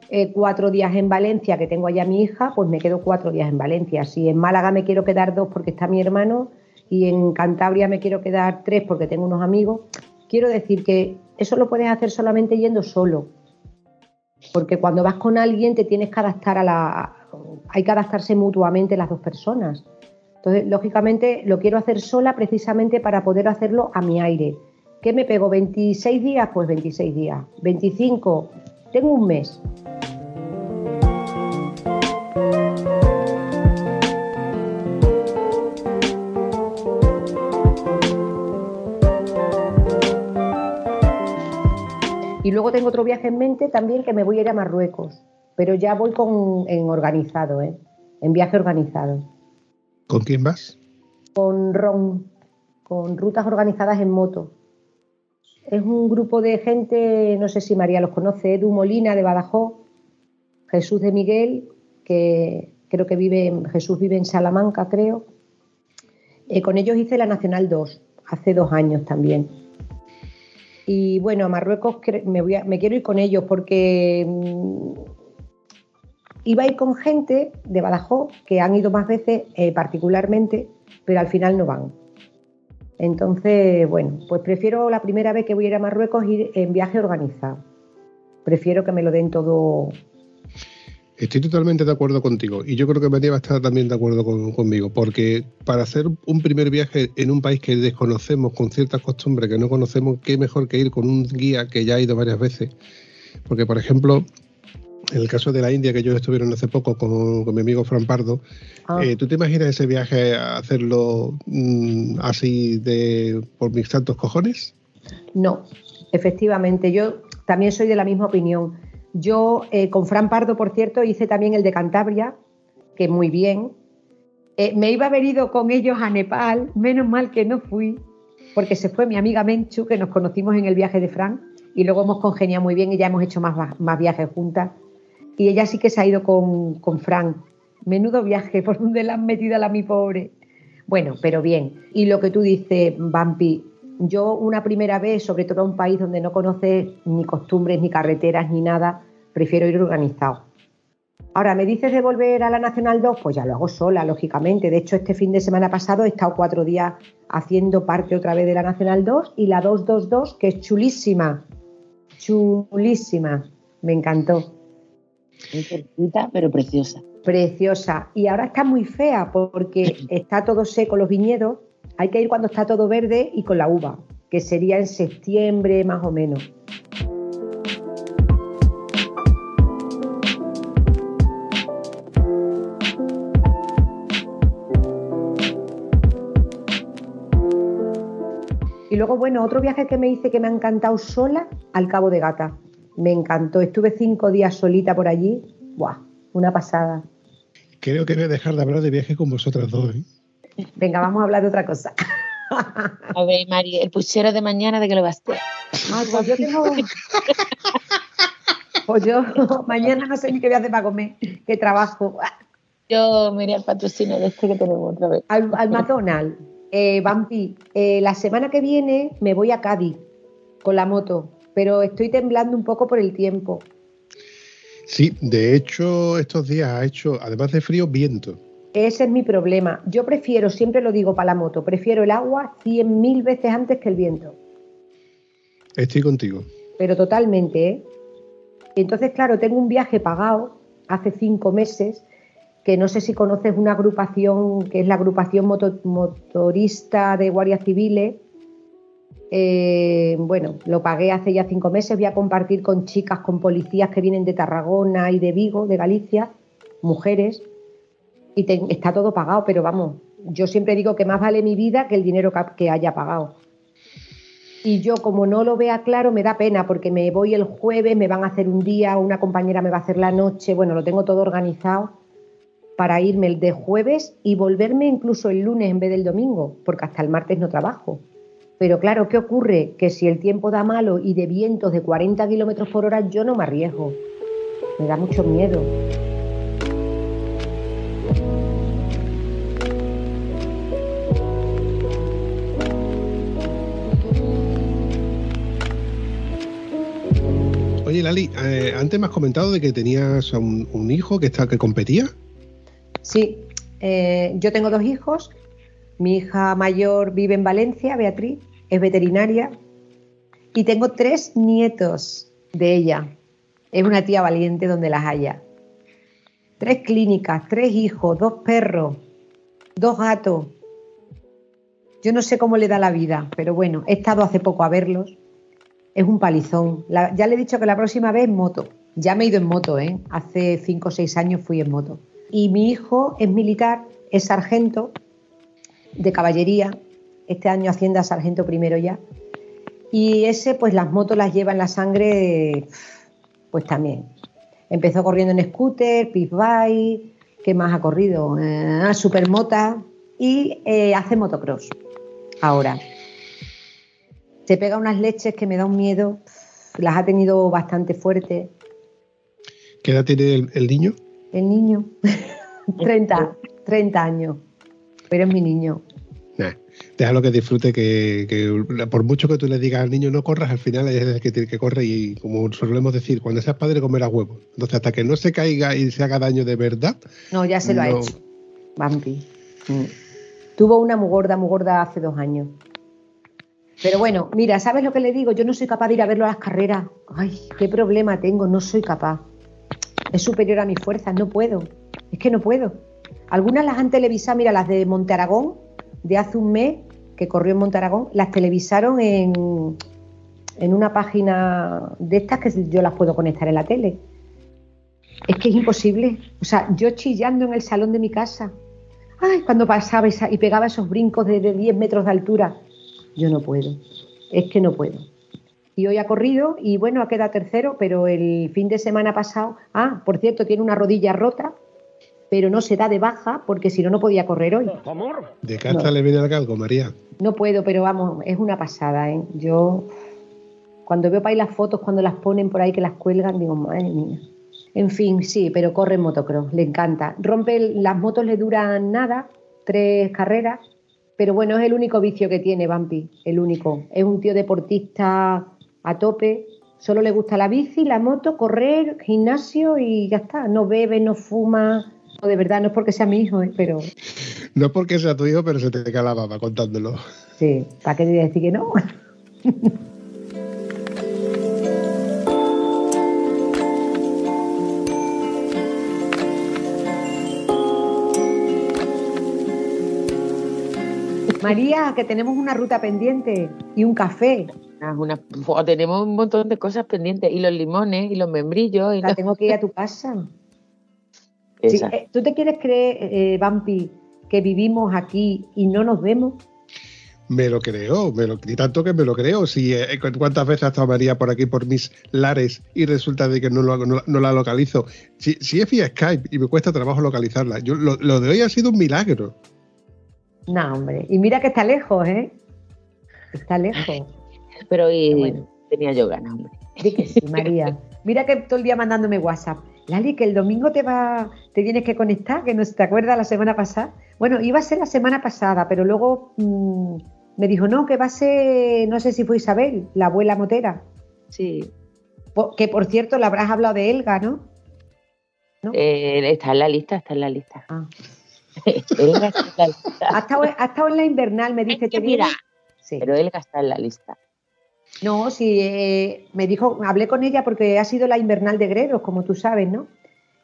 eh, cuatro días en Valencia, que tengo allá a mi hija, pues me quedo cuatro días en Valencia. Si en Málaga me quiero quedar dos porque está mi hermano y en Cantabria me quiero quedar tres porque tengo unos amigos, quiero decir que eso lo puedes hacer solamente yendo solo. Porque cuando vas con alguien te tienes que adaptar a la. Hay que adaptarse mutuamente las dos personas. Entonces, lógicamente, lo quiero hacer sola precisamente para poder hacerlo a mi aire. ¿Qué me pego? ¿26 días? Pues 26 días. ¿25? Tengo un mes. Y luego tengo otro viaje en mente también que me voy a ir a Marruecos, pero ya voy con, en organizado, ¿eh? en viaje organizado. ¿Con quién vas? Con RON, con rutas organizadas en moto. Es un grupo de gente, no sé si María los conoce, Edu Molina de Badajoz, Jesús de Miguel, que creo que vive, Jesús vive en Salamanca, creo. Eh, con ellos hice la Nacional 2, hace dos años también. Y bueno, a Marruecos me quiero ir con ellos porque mm, iba a ir con gente de Badajoz que han ido más veces eh, particularmente, pero al final no van. Entonces, bueno, pues prefiero la primera vez que voy a ir a Marruecos ir en viaje organizado. Prefiero que me lo den todo Estoy totalmente de acuerdo contigo y yo creo que María va a estar también de acuerdo conmigo, porque para hacer un primer viaje en un país que desconocemos, con ciertas costumbres que no conocemos, qué mejor que ir con un guía que ya ha ido varias veces. Porque, por ejemplo, en el caso de la India, que ellos estuvieron hace poco con, mi amigo Fran Pardo, ah. eh, ¿tú te imaginas ese viaje a hacerlo mm, así de por mis santos cojones? No, efectivamente, yo también soy de la misma opinión yo eh, con Fran Pardo, por cierto, hice también el de Cantabria, que muy bien. Eh, me iba a haber ido con ellos a Nepal, menos mal que no fui, porque se fue mi amiga Menchu, que nos conocimos en el viaje de Fran, y luego hemos congeniado muy bien y ya hemos hecho más, más viajes juntas. Y ella sí que se ha ido con, con Fran. Menudo viaje, por donde la han metido a la mi pobre. Bueno, pero bien. Y lo que tú dices, Bampi, yo una primera vez, sobre todo a un país donde no conoces ni costumbres, ni carreteras, ni nada, prefiero ir organizado. Ahora, ¿me dices de volver a la Nacional 2? Pues ya lo hago sola, lógicamente. De hecho, este fin de semana pasado he estado cuatro días haciendo parte otra vez de la Nacional 2 y la 222, que es chulísima. Chulísima. Me encantó. Pero preciosa. Preciosa. Y ahora está muy fea porque está todo seco los viñedos hay que ir cuando está todo verde y con la uva, que sería en septiembre más o menos. Y luego, bueno, otro viaje que me hice que me ha encantado sola, al Cabo de Gata. Me encantó. Estuve cinco días solita por allí. ¡Buah! Una pasada. Creo que voy a dejar de hablar de viaje con vosotras dos. ¿eh? Venga, vamos a hablar de otra cosa. A ver, Mari, el puchero de mañana, ¿de que lo vas a hacer? pues yo tengo... Pues yo mañana no sé ni qué voy a hacer para comer, qué trabajo. Yo me iré al patrocinio de este que tenemos otra vez. Al, McDonald's. Eh, Bampi, eh, la semana que viene me voy a Cádiz con la moto, pero estoy temblando un poco por el tiempo. Sí, de hecho, estos días ha hecho, además de frío, viento. Ese es mi problema. Yo prefiero, siempre lo digo para la moto, prefiero el agua cien mil veces antes que el viento. Estoy contigo. Pero totalmente, ¿eh? Entonces, claro, tengo un viaje pagado hace cinco meses, que no sé si conoces una agrupación, que es la agrupación motorista de guardias civiles. Eh, bueno, lo pagué hace ya cinco meses, voy a compartir con chicas, con policías que vienen de Tarragona y de Vigo, de Galicia, mujeres y está todo pagado, pero vamos, yo siempre digo que más vale mi vida que el dinero que haya pagado. Y yo como no lo vea claro me da pena porque me voy el jueves, me van a hacer un día, una compañera me va a hacer la noche, bueno, lo tengo todo organizado para irme el de jueves y volverme incluso el lunes en vez del domingo, porque hasta el martes no trabajo. Pero claro, ¿qué ocurre? Que si el tiempo da malo y de vientos de 40 kilómetros por hora, yo no me arriesgo. Me da mucho miedo. Oye, Lali, eh, antes me has comentado de que tenías un, hijo que, está, que competía. Sí, eh, yo tengo dos hijos. Mi hija mayor vive en Valencia, Beatriz, es veterinaria. Y tengo tres nietos de ella. Es una tía valiente donde las haya. Tres clínicas, tres hijos, dos perros, dos gatos. Yo no sé cómo le da la vida, pero bueno, he estado hace poco a verlos. Es un palizón. Ya le he dicho que la próxima vez en moto. Ya me he ido en moto, ¿eh? Hace cinco o seis años fui en moto. Y mi hijo es militar, es sargento de caballería. Este año Hacienda sargento primero ya. Y ese, pues las motos las lleva en la sangre, pues también. Empezó corriendo en scooter, pit bike, ¿qué más ha corrido? Eh, supermota y eh, hace motocross ahora. Se pega unas leches que me da un miedo, las ha tenido bastante fuertes. ¿Qué edad tiene el, el niño? El niño, 30, 30 años, pero es mi niño. Déjalo que disfrute, que, que por mucho que tú le digas al niño no corras, al final hay veces que tiene que correr y como solemos decir, cuando seas padre comerás huevos. Entonces hasta que no se caiga y se haga daño de verdad, No, ya se lo ha No. hecho. Vampi. Mm. Tuvo una muy gorda, muy gorda hace dos años. Pero bueno, mira, ¿sabes lo que le digo? Yo no soy capaz de ir a verlo a las carreras. Ay, qué problema tengo, no soy capaz. Es superior a mis fuerzas, no puedo. Es que no puedo. Algunas las han televisado, mira, las de Monte Aragón, de hace un mes, que corrió en Monte Aragón, las televisaron en, en una página de estas que yo las puedo conectar en la tele. Es que es imposible. O sea, yo chillando en el salón de mi casa. Ay, cuando pasaba esa- y pegaba esos brincos de, de 10 metros de altura. Yo no puedo. Es que no puedo. Y hoy ha corrido y bueno, ha quedado tercero, pero el fin de semana pasado. Ah, por cierto, tiene una rodilla rota, pero no se da de baja porque si no, no podía correr hoy. de casa le viene al galgo, María. No puedo, pero vamos, es una pasada, ¿eh? Yo, cuando veo para ahí las fotos, cuando las ponen por ahí que las cuelgan, digo, madre mía. En fin, sí, pero corre en motocross, le encanta. Rompe, el- las motos le duran nada, tres carreras, pero bueno, es el único vicio que tiene Bampi, el único. Es un tío deportista a tope, solo le gusta la bici, la moto, correr, gimnasio y ya está. No bebe, no fuma. No, de verdad, no es porque sea mi hijo, ¿eh? pero No porque sea tu hijo, pero se te cae la baba contándolo. sí, ¿para qué decir que no? María, que tenemos una ruta pendiente y un café. Ah, una- tenemos un montón de cosas pendientes. Y los limones, y los membrillos, y La los... tengo que ir a tu casa. Sí, eh, ¿Tú te quieres creer, eh, Vampi, que vivimos aquí y no nos vemos? Me lo creo, me lo, y tanto que me lo creo. Si, eh, cu- ¿Cuántas veces ha estado María por aquí por mis lares y resulta de que no, lo- no- no la localizo? Si, si es vía Skype y me cuesta trabajo localizarla, yo, lo, lo de hoy ha sido un milagro. No, hombre. Y mira que está lejos, ¿eh? Está lejos. Pero y bueno. tenía yo ganas, hombre. Di que sí, María. Mira que todo el día mandándome WhatsApp. Lali, que el domingo te va, te tienes que conectar, que no te acuerdas la semana pasada. Bueno, iba a ser la semana pasada, pero luego mm, me dijo, no, que va a ser, no sé si fue Isabel, la abuela motera. Sí. Que por cierto, le habrás hablado de Elga, ¿no? ¿No? Eh, está en la lista, está en la lista. Ah. Elga está en la lista. Ha estado, ha estado en la invernal, me dice, te Mira? Sí. pero Elga está en la lista. No, sí, eh, me dijo, hablé con ella porque ha sido la invernal de Gredos, como tú sabes, ¿no?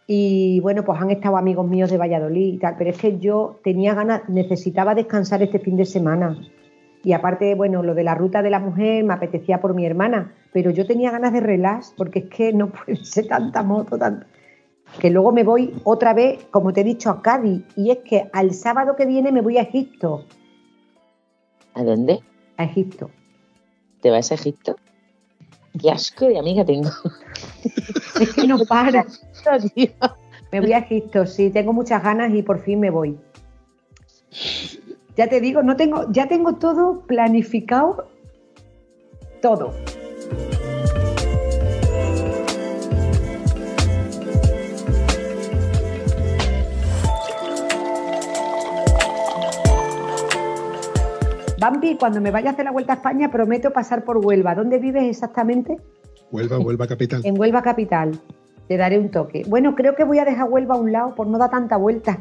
Y bueno, pues han estado amigos míos de Valladolid y tal, pero es que yo tenía ganas, necesitaba descansar este fin de semana. Y aparte, bueno, lo de la ruta de la mujer me apetecía por mi hermana, pero yo tenía ganas de relax porque es que no puede ser tanta moto, tanta... que luego me voy otra vez, como te he dicho, a Cádiz. Y es que al sábado que viene me voy a Egipto, ¿A dónde? a Egipto. ¿Te vas a Egipto? Qué asco de amiga tengo. Es que no para. Me voy a Egipto, sí, tengo muchas ganas y por fin me voy. Ya te digo, no tengo, ya tengo todo planificado, todo. Bambi, cuando me vaya a hacer la vuelta a España, prometo pasar por Huelva. ¿Dónde vives exactamente? Huelva, Huelva capital. En Huelva Capital. Te daré un toque. Bueno, creo que voy a dejar Huelva a un lado por no dar tanta vuelta.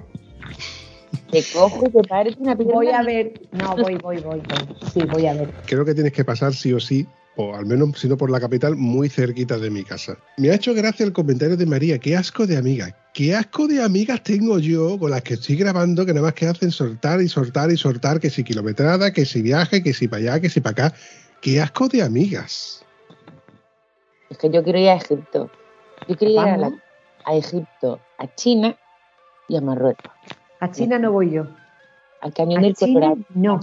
Te cojo y te parece una pierna. Voy a ver. No, voy, voy, voy, voy. Sí, voy a ver. Creo que tienes que pasar sí o sí o al menos si no por la capital, muy cerquita de mi casa. Me ha hecho gracia el comentario de María, qué asco de amigas. Qué asco de amigas tengo yo con las que estoy grabando, que nada más que hacen soltar y soltar y soltar, que si kilometrada, que si viaje, que si para allá, que si para acá. Qué asco de amigas. Es que yo quiero ir a Egipto. Yo quiero ir a, la- a Egipto, a China y a Marruecos. A China no voy yo. Al cañón A del China no.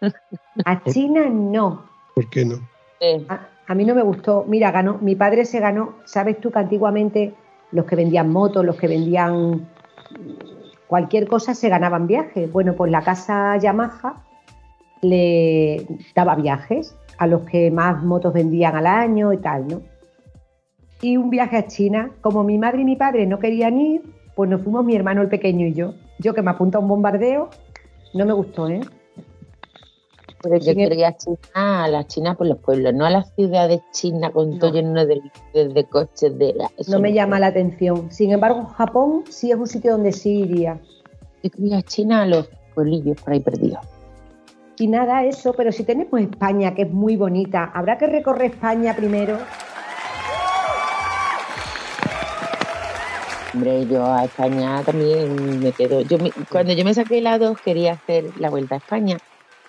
A China no. ¿Por qué no? Eh, A, a mí no me gustó. Mira, ganó, mi padre se ganó. ¿Sabes tú que antiguamente los que vendían motos, los que vendían cualquier cosa se ganaban viajes? Bueno, pues la casa Yamaha le daba viajes a los que más motos vendían al año y tal, ¿no? Y un viaje a China, como mi madre y mi padre no querían ir, pues nos fuimos mi hermano el pequeño y yo. Yo que me apunta a un bombardeo, no me gustó, ¿eh? Pero yo quiero ir a China, a la China por los pueblos, no a las ciudades chinas con No. todo lleno de, de, de coches. De, No me llama la atención. Sin embargo, Japón sí es un sitio donde sí iría. Yo quiero ir a China a los pueblillos por ahí perdidos. Y nada, eso, pero si tenemos España, que es muy bonita, habrá que recorrer España primero. Hombre, yo a España también me quedo. Yo me- cuando yo me saqué la 2 quería hacer la vuelta a España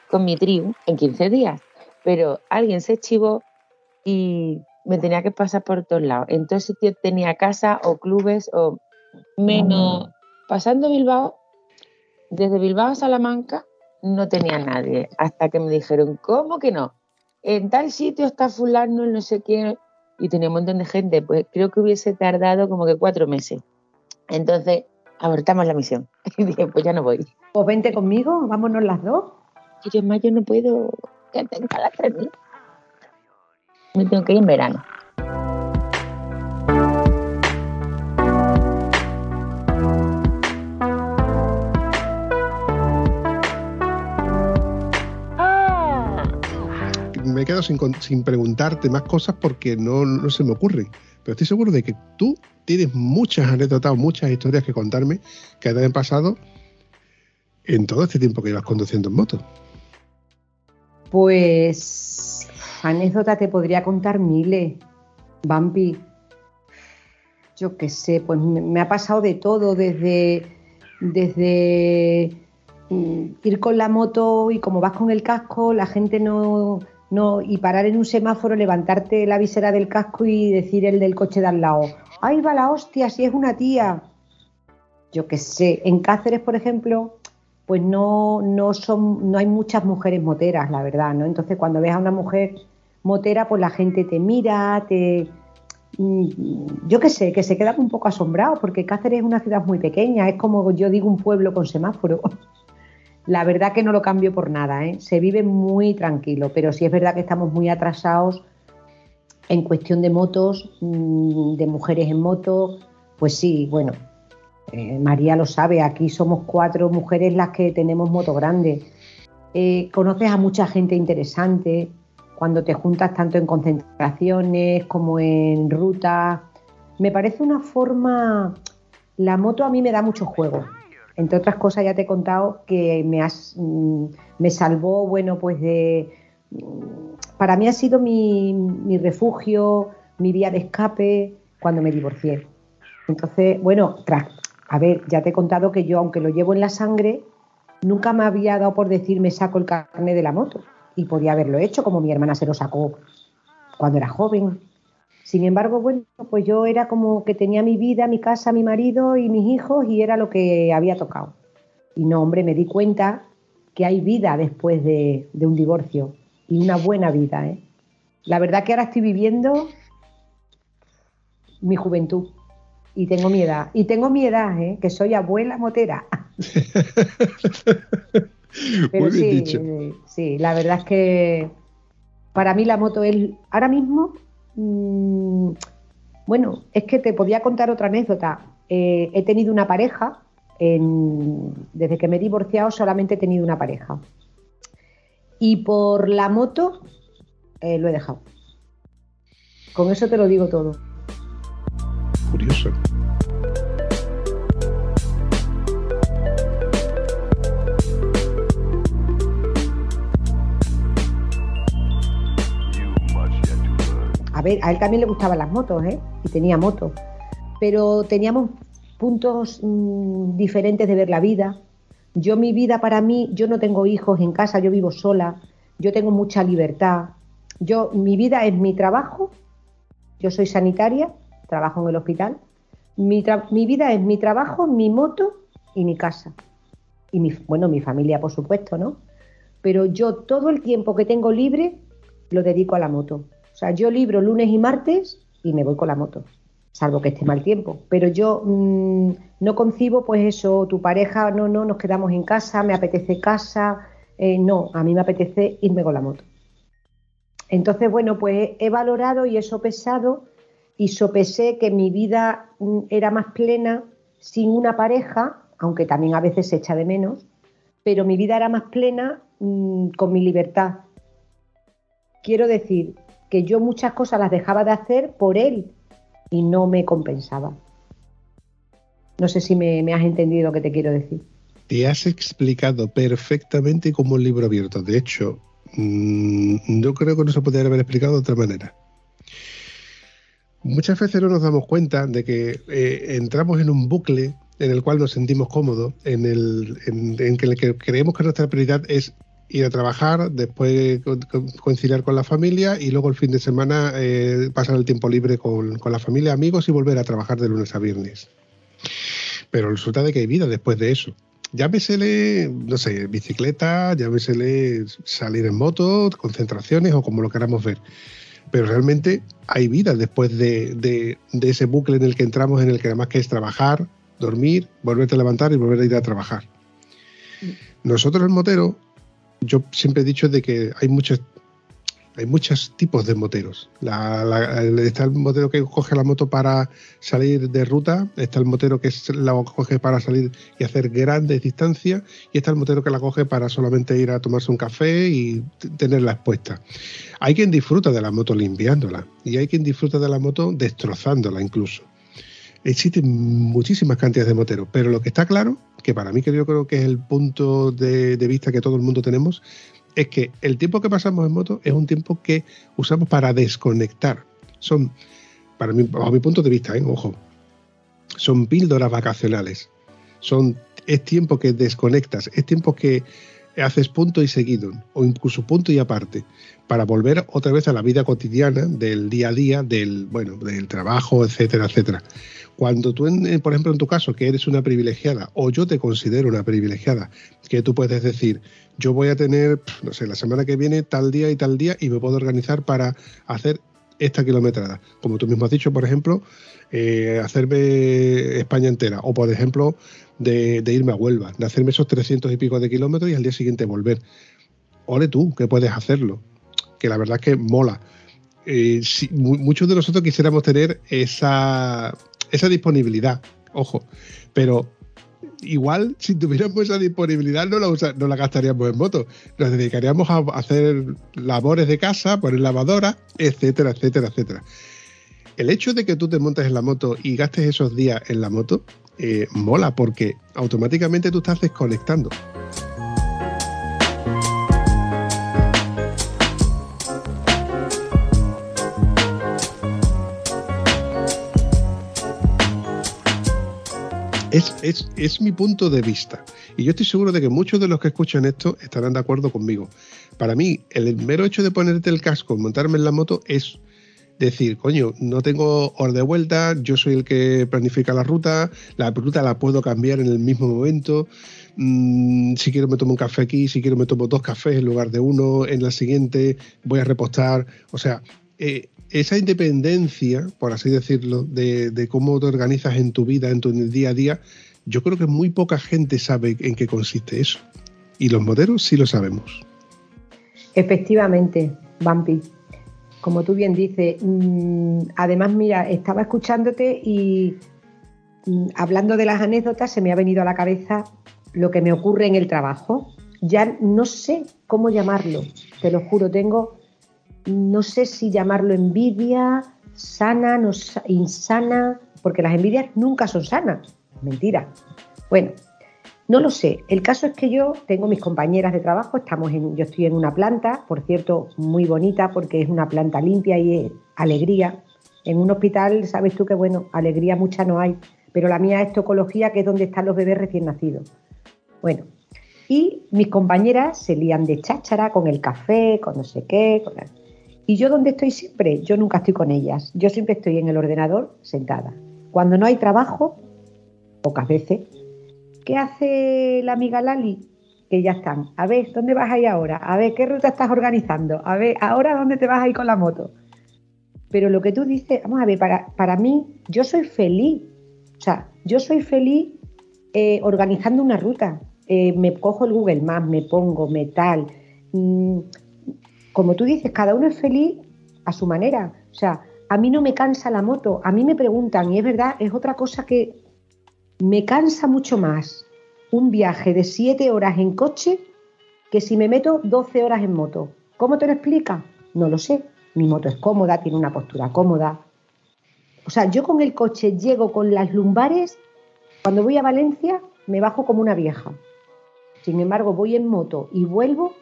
con mi tribu en 15 días, pero alguien se chivó y me tenía que pasar por todos lados. En todos sitios tenía casa o clubes o menos pasando Bilbao, desde Bilbao a Salamanca no tenía nadie, hasta que me dijeron, ¿cómo que no? En tal sitio está fulano, no sé quién, y tenía un montón de gente, pues creo que hubiese tardado como que cuatro meses. Entonces, abortamos la misión. Y dije, pues ya no voy. Pues vente conmigo, vámonos las dos. Y yo en mayo no puedo, que tengo las. Me tengo que ir en verano. Me quedo sin, con- sin preguntarte más cosas porque no, se me ocurren. Pero estoy seguro de que tú tienes muchas anécdotas muchas historias que contarme que han pasado en todo este tiempo que llevas conduciendo en moto. Pues anécdota te podría contar miles. Bambi. Yo qué sé, pues me, me ha pasado de todo, desde, desde mm, ir con la moto y como vas con el casco, la gente no, no, y parar en un semáforo, levantarte la visera del casco y decir el del coche de al lado, ¡ay, va la hostia, si es una tía! Yo qué sé, en Cáceres, por ejemplo, pues no, no son, no hay muchas mujeres moteras, la verdad, ¿no? Entonces cuando ves a una mujer motera, pues la gente te mira, te yo qué sé, que se quedan un poco asombrados, porque Cáceres es una ciudad muy pequeña, es como yo digo un pueblo con semáforo. La verdad que no lo cambio por nada, ¿eh? se vive muy tranquilo, pero sí es verdad que estamos muy atrasados en cuestión de motos, mm, de mujeres en moto, pues sí, bueno, eh, María lo sabe, aquí somos cuatro mujeres las que tenemos moto grande. Eh, conoces a mucha gente interesante cuando te juntas tanto en concentraciones como en rutas. Me parece una forma... La moto a mí me da mucho juego. Entre otras cosas ya te he contado que me, has, mm, me salvó, bueno, pues de... mm, Para mí ha sido mi, mi refugio, mi vía de escape cuando me divorcié. Entonces, bueno, tras, a ver, ya te he contado que yo, aunque lo llevo en la sangre, nunca me había dado por decir me saco el carnet de la moto. Y podía haberlo hecho, como mi hermana se lo sacó cuando era joven. Sin embargo, bueno, pues yo era como que tenía mi vida, mi casa, mi marido y mis hijos y era lo que había tocado. Y no, hombre, me di cuenta que hay vida después de, de un divorcio y una buena vida. ¿eh? La verdad que ahora estoy viviendo mi juventud y tengo mi edad. Y tengo mi edad, ¿eh? que soy abuela motera. Pero Muy bien sí, dicho. sí, la verdad es que para mí la moto es ahora mismo, mm, bueno, es que te podía contar otra anécdota. Eh, he tenido una pareja, en- desde que me he divorciado solamente he tenido una pareja. Y por la moto eh, lo he dejado. Con eso te lo digo todo. Curioso. A ver, a él también le gustaban las motos, ¿eh? Y tenía motos. Pero teníamos puntos mm, diferentes de ver la vida. Yo, mi vida para mí, yo no tengo hijos en casa, yo vivo sola, yo tengo mucha libertad. Yo, mi vida es mi trabajo, yo soy sanitaria, trabajo en el hospital. Mi, mi vida es mi trabajo, mi moto y mi casa. Y mi, bueno, mi familia, por supuesto, ¿no? Pero yo todo el tiempo que tengo libre lo dedico a la moto. O sea, yo libro lunes y martes y me voy con la moto, salvo que esté mal tiempo. Pero yo mm, no concibo, pues eso, tu pareja, no, no, nos quedamos en casa, me apetece casa. Eh, no, a mí me apetece irme con la moto. Entonces, bueno, pues he valorado y he sopesado y sopesé que mi vida mm, era más plena sin una pareja, aunque también a veces se echa de menos, pero mi vida era más plena mm, con mi libertad. Quiero decir que yo muchas cosas las dejaba de hacer por él y no me compensaba. No sé si me, has entendido lo que te quiero decir. Te has explicado perfectamente como un libro abierto. De hecho, mm, yo creo que no se podría haber explicado de otra manera. Muchas veces no nos damos cuenta de que eh, entramos en un bucle en el cual nos sentimos cómodos, en el, en, el que creemos que nuestra prioridad es ir a trabajar, después conciliar con la familia y luego el fin de semana eh, pasar el tiempo libre con, la familia, amigos y volver a trabajar de lunes a viernes. Pero resulta de que hay vida después de eso. Llámesele, no sé, bicicleta, llámesele salir en moto, concentraciones o como lo queramos ver. Pero realmente hay vida después de, de, de ese bucle en el que entramos, en el que además que es trabajar, dormir, volverte a levantar y volver a ir a trabajar. Nosotros el motero, yo siempre he dicho de que hay muchos hay muchos tipos de moteros. está el motero que coge la moto para salir de ruta, está el motero que la coge para salir y hacer grandes distancias, y está el motero que la coge para solamente ir a tomarse un café y tenerla expuesta. Hay quien disfruta de la moto limpiándola, y hay quien disfruta de la moto destrozándola incluso existen muchísimas cantidades de moteros, pero lo que está claro, que para mí que yo creo que es el punto de, vista que todo el mundo tenemos, es que el tiempo que pasamos en moto es un tiempo que usamos para desconectar. Son, para mí, bajo mi punto de vista, ¿eh? ojo, son píldoras vacacionales. Son, es tiempo que desconectas, es tiempo que haces punto y seguido, o incluso punto y aparte, para volver otra vez a la vida cotidiana del día a día, del, bueno, del trabajo, etcétera, etcétera. Cuando tú, eh, por ejemplo, en tu caso, que eres una privilegiada, o yo te considero una privilegiada, que tú puedes decir, yo voy a tener, no sé, la semana que viene tal día y tal día y me puedo organizar para hacer esta kilometrada. Como tú mismo has dicho, por ejemplo, eh, hacerme España entera, o por ejemplo, de, irme a Huelva, de hacerme esos 300 y pico de kilómetros y al día siguiente volver. Ole tú, que puedes hacerlo, que la verdad es que mola. Eh, muchos de nosotros quisiéramos tener esa, esa disponibilidad, ojo, pero igual si tuviéramos esa disponibilidad no la, no la gastaríamos en moto, nos dedicaríamos a hacer labores de casa, poner lavadora, etcétera, etcétera, etcétera. El hecho de que tú te montes en la moto y gastes esos días en la moto eh, mola porque automáticamente tú estás desconectando. Es, mi punto de vista. Y yo estoy seguro de que muchos de los que escuchan esto estarán de acuerdo conmigo. Para mí, el mero hecho de ponerte el casco, montarme en la moto, es decir, coño, no tengo hora de vuelta, yo soy el que planifica la ruta, la ruta la puedo cambiar en el mismo momento. Mm, si quiero me tomo un café aquí, si quiero me tomo dos cafés en lugar de uno, en la siguiente voy a repostar. O sea, eh, esa independencia, por así decirlo, de, cómo te organizas en tu vida, en tu día a día, yo creo que muy poca gente sabe en qué consiste eso. Y los moteros sí lo sabemos. Efectivamente, Bampi. Como tú bien dices, mm, además, mira, estaba escuchándote y mm, hablando de las anécdotas, se me ha venido a la cabeza lo que me ocurre en el trabajo. Ya no sé cómo llamarlo, te lo juro, tengo no sé si llamarlo envidia, sana, no, insana, porque las envidias nunca son sanas, mentira. Bueno, No lo sé. El caso es que yo tengo mis compañeras de trabajo, estamos en, yo estoy en una planta, por cierto, muy bonita porque es una planta limpia y es alegría. En un hospital, sabes tú que bueno, alegría mucha no hay, pero la mía es tocología, que es donde están los bebés recién nacidos. Bueno, y mis compañeras se lían de cháchara con el café, con no sé qué. Y yo donde estoy siempre, yo nunca estoy con ellas. Yo siempre estoy en el ordenador sentada. Cuando no hay trabajo, pocas veces, ¿Qué hace la amiga Lali? Que ya están. A ver, ¿dónde vas a ir ahora? A ver, ¿qué ruta estás organizando? A ver, ¿ahora dónde te vas a ir con la moto? Pero lo que tú dices, vamos a ver, para, para mí, yo soy feliz. O sea, yo soy feliz eh, organizando una ruta. Eh, me cojo el Google Maps, me pongo, me tal. Mm, como tú dices, cada uno es feliz a su manera. O sea, a mí no me cansa la moto. A mí me preguntan, y es verdad, es otra cosa que me cansa mucho más un viaje de 7 horas en coche que si me meto 12 horas en moto. ¿Cómo te lo explica? No lo sé. Mi moto es cómoda, tiene una postura cómoda. O sea, yo con el coche llego con las lumbares, cuando voy a Valencia me bajo como una vieja. Sin embargo, voy en moto y vuelvo,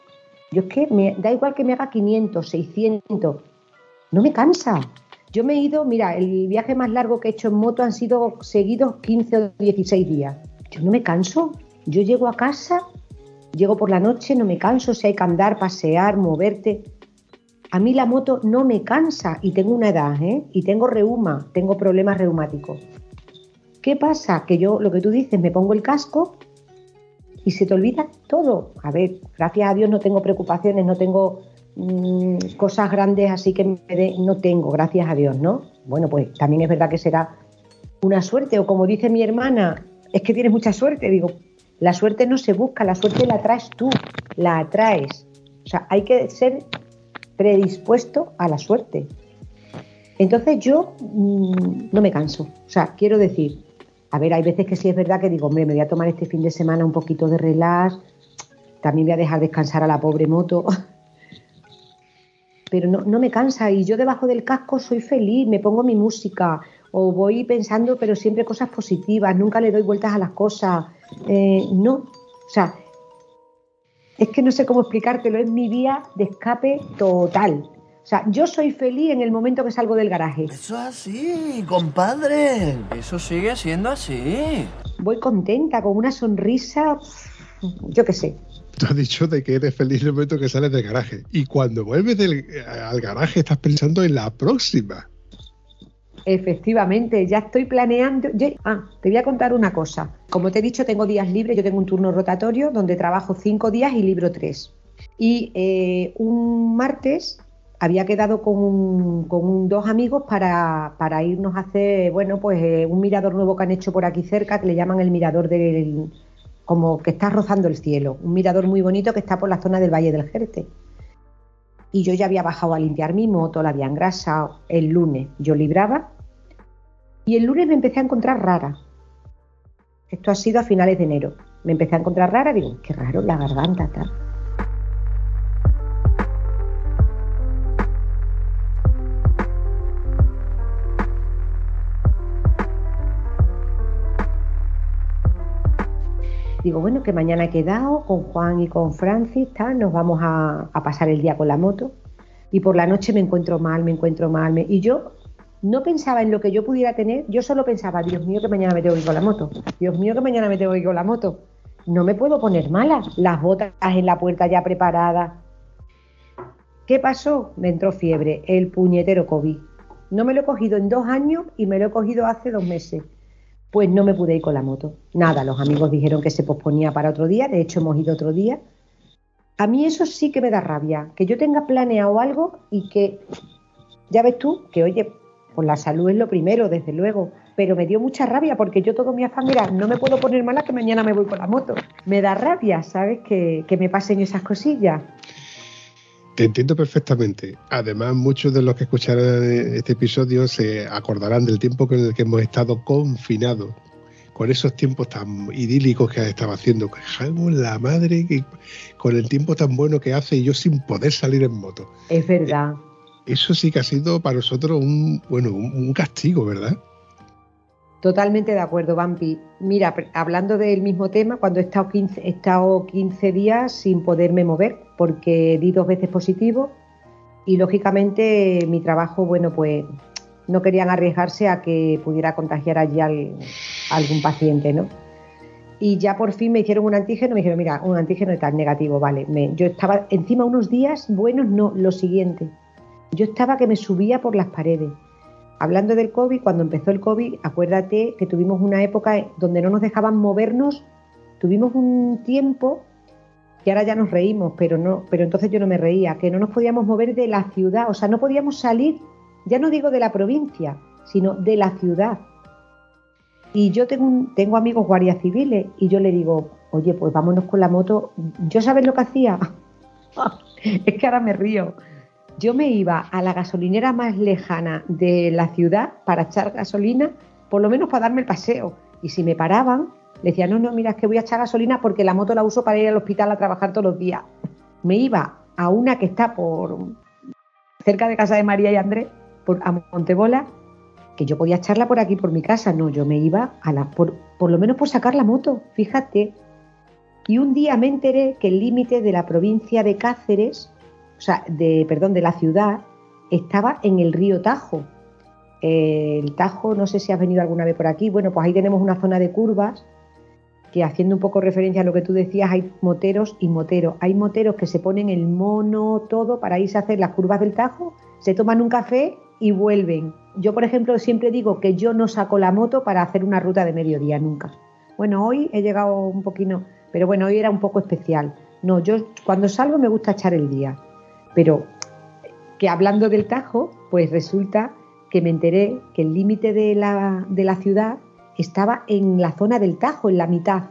yo es que me da igual que me haga 500, 600, no me cansa. Yo me he ido, mira, el viaje más largo que he hecho en moto han sido seguidos 15 o 16 días. Yo no me canso. Yo llego a casa, llego por la noche, no me canso, si hay que andar, pasear, moverte. A mí la moto no me cansa y tengo una edad, ¿eh? Y tengo reuma, tengo problemas reumáticos. ¿Qué pasa? Que yo, lo que tú dices, me pongo el casco y se te olvida todo. A ver, gracias a Dios no tengo preocupaciones, no tengo Mm, cosas grandes así que no tengo, gracias a Dios, ¿no? Bueno, pues también es verdad que será una suerte, o como dice mi hermana, es que tienes mucha suerte, digo, la suerte no se busca, la suerte la traes tú, la atraes. O sea, hay que ser predispuesto a la suerte. Entonces yo mm, no me canso. O sea, quiero decir, a ver, hay veces que sí es verdad que digo, hombre, me voy a tomar este fin de semana un poquito de relax, también voy a dejar descansar a la pobre moto. pero no, me cansa y yo debajo del casco soy feliz, me pongo mi música o voy pensando, pero siempre cosas positivas, nunca le doy vueltas a las cosas. Eh, no, o sea, es que no sé cómo explicártelo, es mi vía de escape total. O sea, yo soy feliz en el momento que salgo del garaje. Eso es así, compadre. Eso sigue siendo así. Voy contenta, con una sonrisa, yo qué sé tú has dicho de que eres feliz en el momento que sales del garaje. Y cuando vuelves al garaje estás pensando en la próxima. Efectivamente, ya estoy planeando. ah, te voy a contar una cosa. Como te he dicho, tengo días libres. Yo tengo un turno rotatorio donde trabajo cinco días y libro tres. Y eh, un martes había quedado con, dos amigos para, irnos a hacer, bueno, pues eh, un mirador nuevo que han hecho por aquí cerca, que le llaman el mirador del, como que está rozando el cielo, un mirador muy bonito que está por la zona del Valle del Jerte. Y yo ya había bajado a limpiar mi moto, la había engrasado. El lunes yo libraba y el lunes me empecé a encontrar rara. Esto ha sido a finales de enero. Me empecé a encontrar rara, digo, qué raro, la garganta tal. Digo, bueno, que mañana he quedado con Juan y con Francis, nos vamos a, pasar el día con la moto. Y por la noche me encuentro mal, me encuentro mal. y yo no pensaba en lo que yo pudiera tener, yo solo pensaba, Dios mío, que mañana me tengo que ir con la moto. Dios mío, que mañana me tengo que ir con la moto. No me puedo poner mala, las botas en la puerta ya preparadas. ¿Qué pasó? Me entró fiebre, el puñetero COVID. No me lo he cogido en dos años y me lo he cogido hace dos meses pues no me pude ir con la moto. Nada, los amigos dijeron que se posponía para otro día, de hecho hemos ido otro día. A mí eso sí que me da rabia, que yo tenga planeado algo y que, ya ves tú, que oye, pues la salud es lo primero, desde luego, pero me dio mucha rabia porque yo todo mi afán mira, no me puedo poner mala que mañana me voy con la moto. Me da rabia, ¿sabes? Que, que me pasen esas cosillas. Te entiendo perfectamente. Además, muchos de los que escucharán este episodio se acordarán del tiempo en el que hemos estado confinados, con esos tiempos tan idílicos que estaba haciendo. Quejamos la madre que, con el tiempo tan bueno que hace y yo sin poder salir en moto. Es verdad. Eso sí que ha sido para nosotros un, bueno, un castigo, ¿verdad? Totalmente de acuerdo, Vampi. Mira, hablando del mismo tema, cuando he estado 15, he estado 15 días sin poderme mover porque di dos veces positivo y lógicamente mi trabajo, bueno, pues no querían arriesgarse a que pudiera contagiar allí algún paciente, ¿no? Y ya por fin me hicieron un antígeno, me dijeron, mira, un antígeno está negativo, vale. Me, yo estaba encima unos días buenos, no, lo siguiente. Yo estaba que me subía por las paredes Hablando del COVID, cuando empezó el COVID, acuérdate que tuvimos una época donde no nos dejaban movernos, tuvimos un tiempo que ahora ya nos reímos, pero no, pero entonces yo no me reía, que no nos podíamos mover de la ciudad, o sea, no podíamos salir, ya no digo de la provincia, sino de la ciudad. Y yo tengo, amigos guardias civiles y yo le digo, oye, pues vámonos con la moto. ¿Yo sabes lo que hacía? es que ahora me río yo me iba a la gasolinera más lejana de la ciudad para echar gasolina, por lo menos para darme el paseo. Y si me paraban, le decía, no, no, mira, es que voy a echar gasolina porque la moto la uso para ir al hospital a trabajar todos los días. Me iba a una que está por cerca de casa de María y Andrés, por, a Montebola, que yo podía echarla por aquí, por mi casa. No, yo me iba a la, por, por lo menos por sacar la moto, fíjate. Y un día me enteré que el límite de la provincia de Cáceres o sea, de, perdón, de la ciudad, estaba en el río Tajo. el Tajo, no sé si has venido alguna vez por aquí, bueno, pues ahí tenemos una zona de curvas que haciendo un poco referencia a lo que tú decías, hay moteros y moteros. Hay moteros que se ponen el mono todo para irse a hacer las curvas del Tajo, se toman un café y vuelven. Yo, por ejemplo, siempre digo que yo no saco la moto para hacer una ruta de mediodía, nunca. Bueno, hoy he llegado un poquito, pero bueno, hoy era un poco especial. No, yo cuando salgo me gusta echar el día. Pero que hablando del Tajo, pues resulta que me enteré que el límite de la, de la ciudad estaba en la zona del Tajo, en la mitad.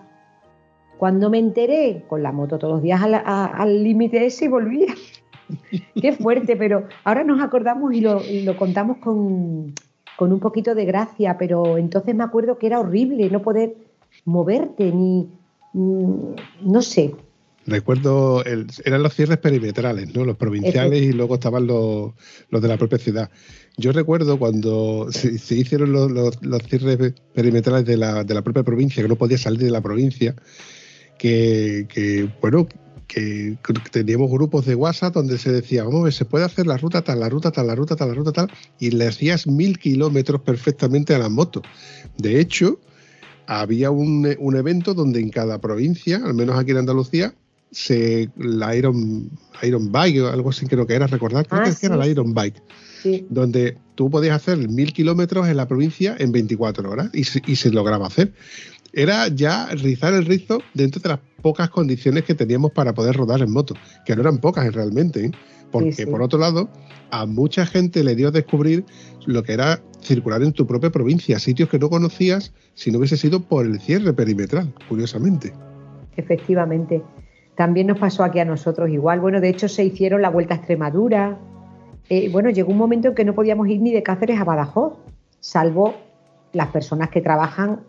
Cuando me enteré, con la moto todos los días al límite ese volvía. Qué fuerte, pero ahora nos acordamos y lo, lo contamos con, con, un poquito de gracia, pero entonces me acuerdo que era horrible no poder moverte ni, mm, no sé, Recuerdo, eran los cierres perimetrales, ¿no? Los provinciales y luego estaban los, de la propia ciudad. Yo recuerdo cuando se, hicieron los, cierres perimetrales de la, de la, propia provincia, que no podía salir de la provincia, que, bueno, que teníamos grupos de WhatsApp donde se decía, vamos a ver, se puede hacer la ruta tal, la ruta tal, la ruta tal, la ruta tal, y le hacías mil kilómetros perfectamente a las motos. De hecho, había un, un evento donde en cada provincia, al menos aquí en Andalucía, se, la Iron, Iron Bike o algo así creo que era, recordar, creo ah, que era la Iron Bike, donde tú podías hacer mil kilómetros en la provincia en 24 horas y, y se lograba hacer. Era ya rizar el rizo dentro de las pocas condiciones que teníamos para poder rodar en moto, que no eran pocas realmente, ¿eh? porque por otro lado, a mucha gente le dio a descubrir lo que era circular en tu propia provincia, sitios que no conocías si no hubiese sido por el cierre perimetral, curiosamente. Efectivamente. También nos pasó aquí a nosotros igual. Bueno, de hecho se hicieron la vuelta a Extremadura. Eh, bueno, llegó un momento en que no podíamos ir ni de Cáceres a Badajoz, salvo las personas que trabajan.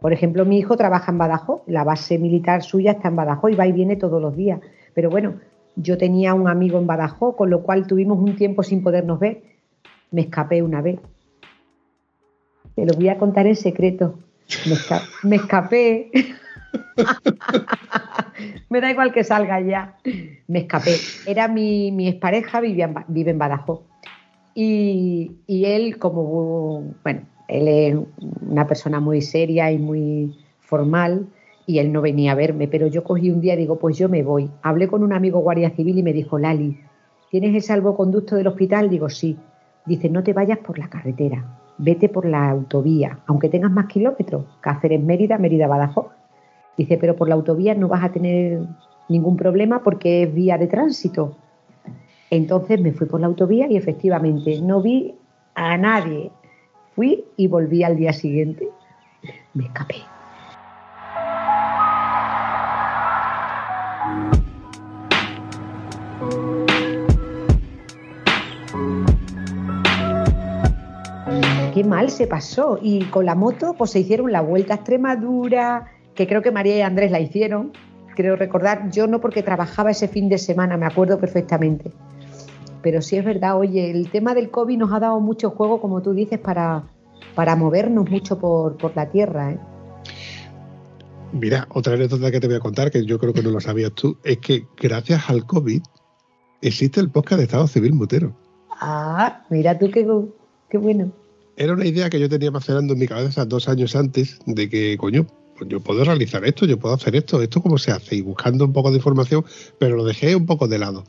Por ejemplo, mi hijo trabaja en Badajoz, la base militar suya está en Badajoz y va y viene todos los días. Pero bueno, yo tenía un amigo en Badajoz, con lo cual tuvimos un tiempo sin podernos ver. Me escapé una vez. Te lo voy a contar en secreto. me escapé. Me da igual que salga ya. Me escapé. Era mi, mi expareja, vivía vive en Badajoz. Y, él, como, bueno, él es una persona muy seria y muy formal y él no venía a verme, pero yo cogí un día y digo, pues yo me voy. Hablé con un amigo guardia civil y me dijo, Lali, ¿tienes el salvoconducto del hospital? Digo, sí. Dice, no te vayas por la carretera, vete por la autovía, aunque tengas más kilómetros. Cáceres, Mérida, Mérida, Badajoz. Dice, pero por la autovía no vas a tener ningún problema porque es vía de tránsito. Entonces me fui por la autovía y efectivamente no vi a nadie. Fui y volví al día siguiente. Me escapé. Qué mal se pasó. Y con la moto, pues se hicieron la vuelta a Extremadura, que creo que María y Andrés la hicieron, creo recordar, yo no porque trabajaba ese fin de semana, me acuerdo perfectamente. Pero sí es verdad, oye, el tema del COVID nos ha dado mucho juego, como tú dices, para, para movernos mucho por, por la tierra. ¿eh? Mira, otra anécdota que te voy a contar, que yo creo que no lo sabías tú, es que gracias al COVID existe el podcast de Estado Civil Mutero. Ah, mira tú qué, qué bueno. Era una idea que yo tenía macerando en mi cabeza dos años antes de que, coño, pues yo puedo realizar esto, yo puedo hacer esto, esto cómo se hace, y buscando un poco de información, pero lo dejé un poco de lado.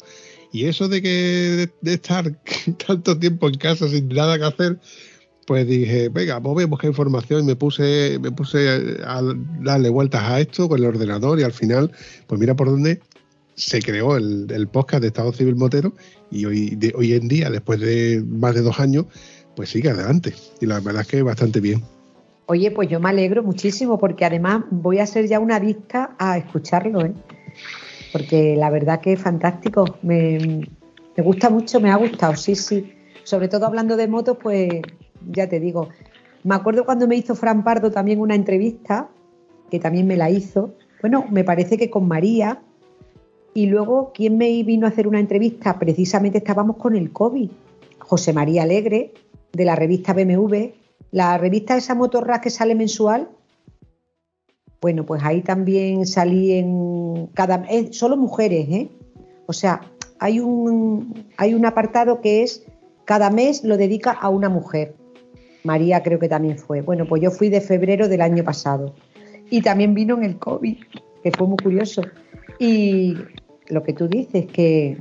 Y eso de que de, estar tanto tiempo en casa sin nada que hacer, pues dije, venga, pues voy a buscar información y me puse, me puse a darle vueltas a esto con el ordenador y al final, pues mira por dónde se creó el, podcast de Estado Civil Motero y hoy, de, hoy en día, después de más de dos años, pues sigue adelante. Y la verdad es que bastante bien. Oye, pues yo me alegro muchísimo porque además voy a ser ya una adicta a escucharlo, ¿eh? porque la verdad que es fantástico. Me, me gusta mucho, me ha gustado, sí, sí. Sobre todo hablando de motos, pues ya te digo. Me acuerdo cuando me hizo Fran Pardo también una entrevista, que también me la hizo. Bueno, me parece que con María. Y luego, ¿quién me vino a hacer una entrevista? Precisamente estábamos con el COVID. José María Alegre, de la revista BMW, la revista esa motorra que sale mensual. Bueno, pues ahí también salí en cada solo mujeres, ¿eh? O sea, hay un hay un apartado que es cada mes lo dedica a una mujer. María creo que también fue. Bueno, pues yo fui de febrero del año pasado. Y también vino en el COVID, que fue muy curioso. Y lo que tú dices, que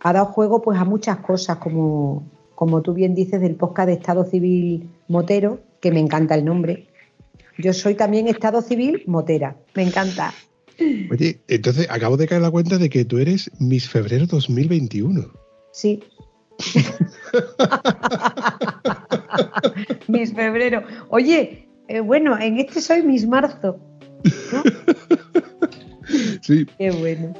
ha dado juego pues a muchas cosas, como, como tú bien dices, del podcast de Estado Civil Motero, que me encanta el nombre. Yo soy también Estado Civil Motera, me encanta. Oye, entonces acabo de caer la cuenta de que tú eres Miss Febrero 2021. Sí, Mis febrero. Oye, eh, bueno, en este soy mis marzo. Sí. Qué bueno.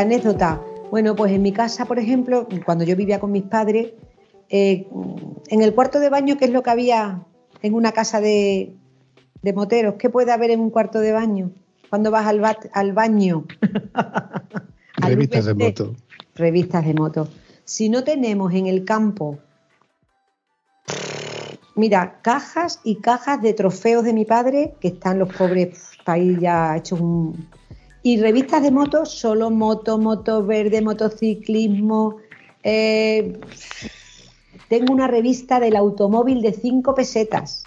Anécdota. Bueno, pues en mi casa, por ejemplo, cuando yo vivía con mis padres, eh, en el cuarto de baño, ¿qué es lo que había en una casa de, moteros. ¿Qué puede haber en un cuarto de baño? Cuando vas al, al baño. Revistas de moto. Revistas de moto. Si no tenemos en el campo, mira, cajas y cajas de trofeos de mi padre, que están los pobres ahí ya hechos un... Y revistas de motos, solo moto, moto verde, motociclismo. Eh, tengo una revista del automóvil de cinco pesetas.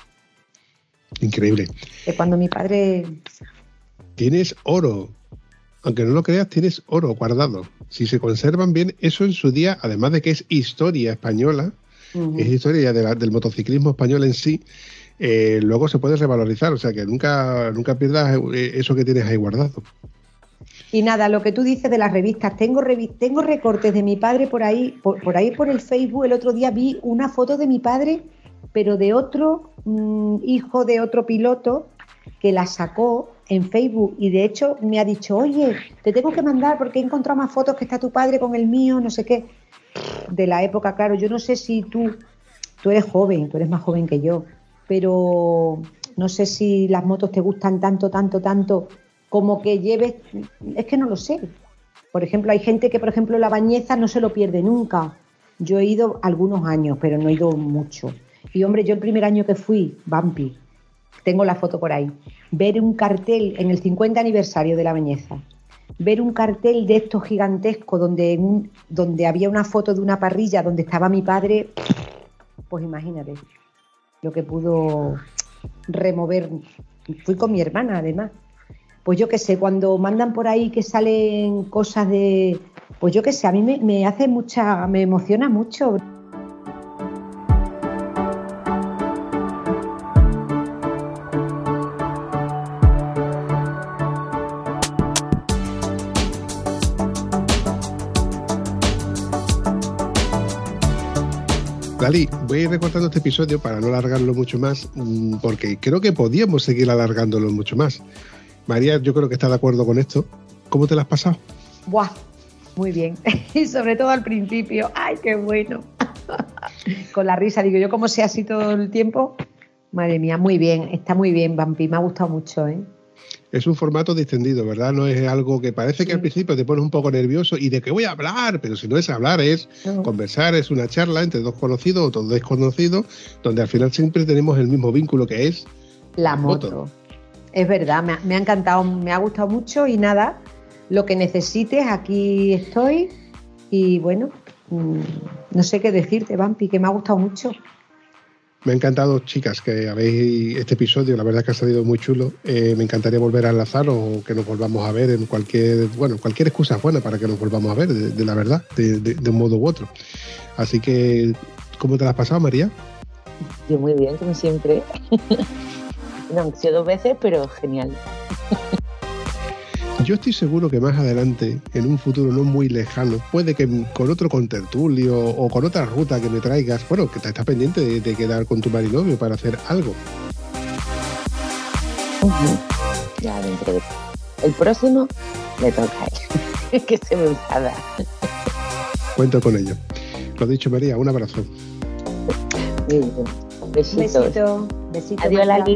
Increíble. De cuando mi padre. Tienes oro. Aunque no lo creas, tienes oro guardado. Si se conservan bien, eso en su día, además de que es historia española, es historia del motociclismo español en sí, eh, luego se puede revalorizar. O sea que nunca, nunca pierdas eh, eso que tienes ahí guardado. Y nada, lo que tú dices de las revistas, tengo, tengo recortes de mi padre por ahí, por, ahí por el Facebook, el otro día vi una foto de mi padre, pero de otro mm, hijo de otro piloto que la sacó en Facebook. Y de hecho me ha dicho, oye, te tengo que mandar porque he encontrado más fotos que está tu padre con el mío, no sé qué, de la época, claro, yo no sé si tú, tú eres joven, tú eres más joven que yo, pero no sé si las motos te gustan tanto, tanto, tanto como que lleves, es que no lo sé. Por ejemplo, hay gente que, por ejemplo, la bañeza no se lo pierde nunca. Yo he ido algunos años, pero no he ido mucho. Y hombre, yo el primer año que fui, Bampi, tengo la foto por ahí, ver un cartel en el 50 aniversario de la bañeza, ver un cartel de estos gigantescos donde, donde había una foto de una parrilla donde estaba mi padre, pues imagínate lo que pudo remover. Fui con mi hermana, además pues yo qué sé, cuando mandan por ahí que salen cosas de, pues yo qué sé, a mí me, hace mucha, me emociona mucho. Dali, voy a ir recortando este episodio para no alargarlo mucho más, mm, porque creo que podíamos seguir alargándolo mucho más. María, yo creo que está de acuerdo con esto. ¿Cómo te la has pasado? Buah, muy bien. Y sobre todo al principio. ¡Ay, qué bueno! con la risa, digo yo, como sea así todo el tiempo. Madre mía, muy bien, está muy bien, Vampi, me ha gustado mucho, ¿eh? es un formato distendido, ¿verdad? No es algo que parece que al principio te pones un poco nervioso y de qué voy a hablar, pero si no es hablar, es conversar, es una charla entre dos conocidos o dos desconocidos, donde al final siempre tenemos el mismo vínculo que es la moto. Es verdad, me ha, me ha encantado, me ha gustado mucho y nada, lo que necesites, aquí estoy y bueno, mm, no sé qué decirte, Vampi, que me ha gustado mucho. Me ha encantado, chicas, que habéis este episodio, la verdad que ha salido muy chulo. Eh, me encantaría volver a enlazar o que nos volvamos a ver en cualquier, bueno, cualquier excusa buena para que nos volvamos a ver, de, la verdad, de, de, un modo u otro. Así que, ¿cómo te la has pasado, María? Yo muy bien, como siempre. no, han sido dos veces, pero genial. Yo estoy seguro que más adelante, en un futuro no muy lejano, puede que con otro contertulio o con otra ruta que me traigas, bueno, que estás pendiente de, quedar con tu marinovio para hacer algo. Ya dentro de... El próximo me toca él, que se me enfada. Cuento con ello. Lo dicho, María, un abrazo. Besitos. Besito. Besito. Adiós, Lali.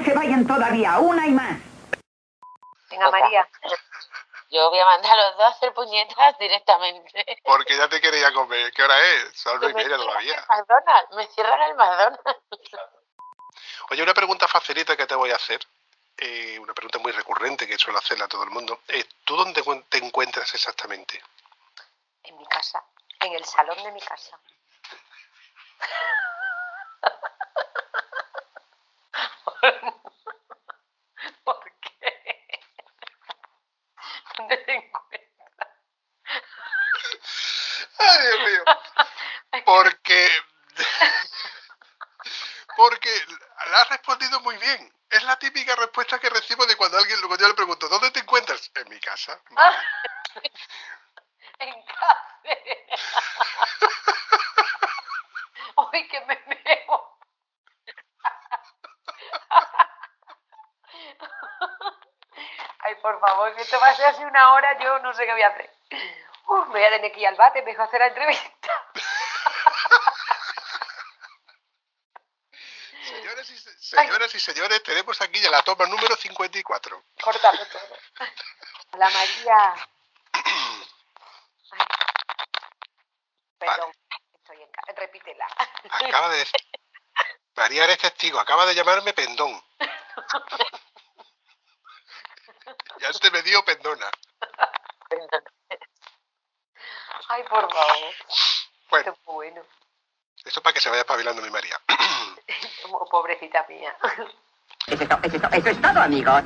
No se vayan todavía, una y más. Venga, María. Yo voy a mandar a los dos a hacer puñetas directamente. Porque ya te quería comer. ¿Qué hora es? Son y media todavía. McDonald's. Me cierran el McDonald's. Oye, una pregunta facilita que te voy a hacer. Eh, una pregunta muy recurrente que suelo hacerle a todo el mundo. Eh, ¿Tú dónde te encuentras exactamente? En mi casa. En el salón de mi casa. ¿Por qué? ¿Dónde te encuentras? Ay, Dios mío. Porque. Porque la has respondido muy bien. Es la típica respuesta que recibo de cuando alguien cuando yo le pregunto, ¿dónde te encuentras? En mi casa. en casa. Uy, que me meo. Ay, por así una hora, yo no sé qué voy a hacer. Uf, me voy a tener que ir al bate, me dejo hacer la entrevista. Señoras y, señoras y señores, tenemos aquí ya la toma número 54. Córtalo todo. Hola, María. Ay. Perdón, estoy en casa. Repítela. Acaba de decir. María, eres testigo. Acaba de llamarme pendón. se me dio pendona. Ay, por favor. Bueno. Qué bueno. Esto para que se vaya espabilando mi María. Pobrecita mía. Eso es, todo, eso es todo, amigos.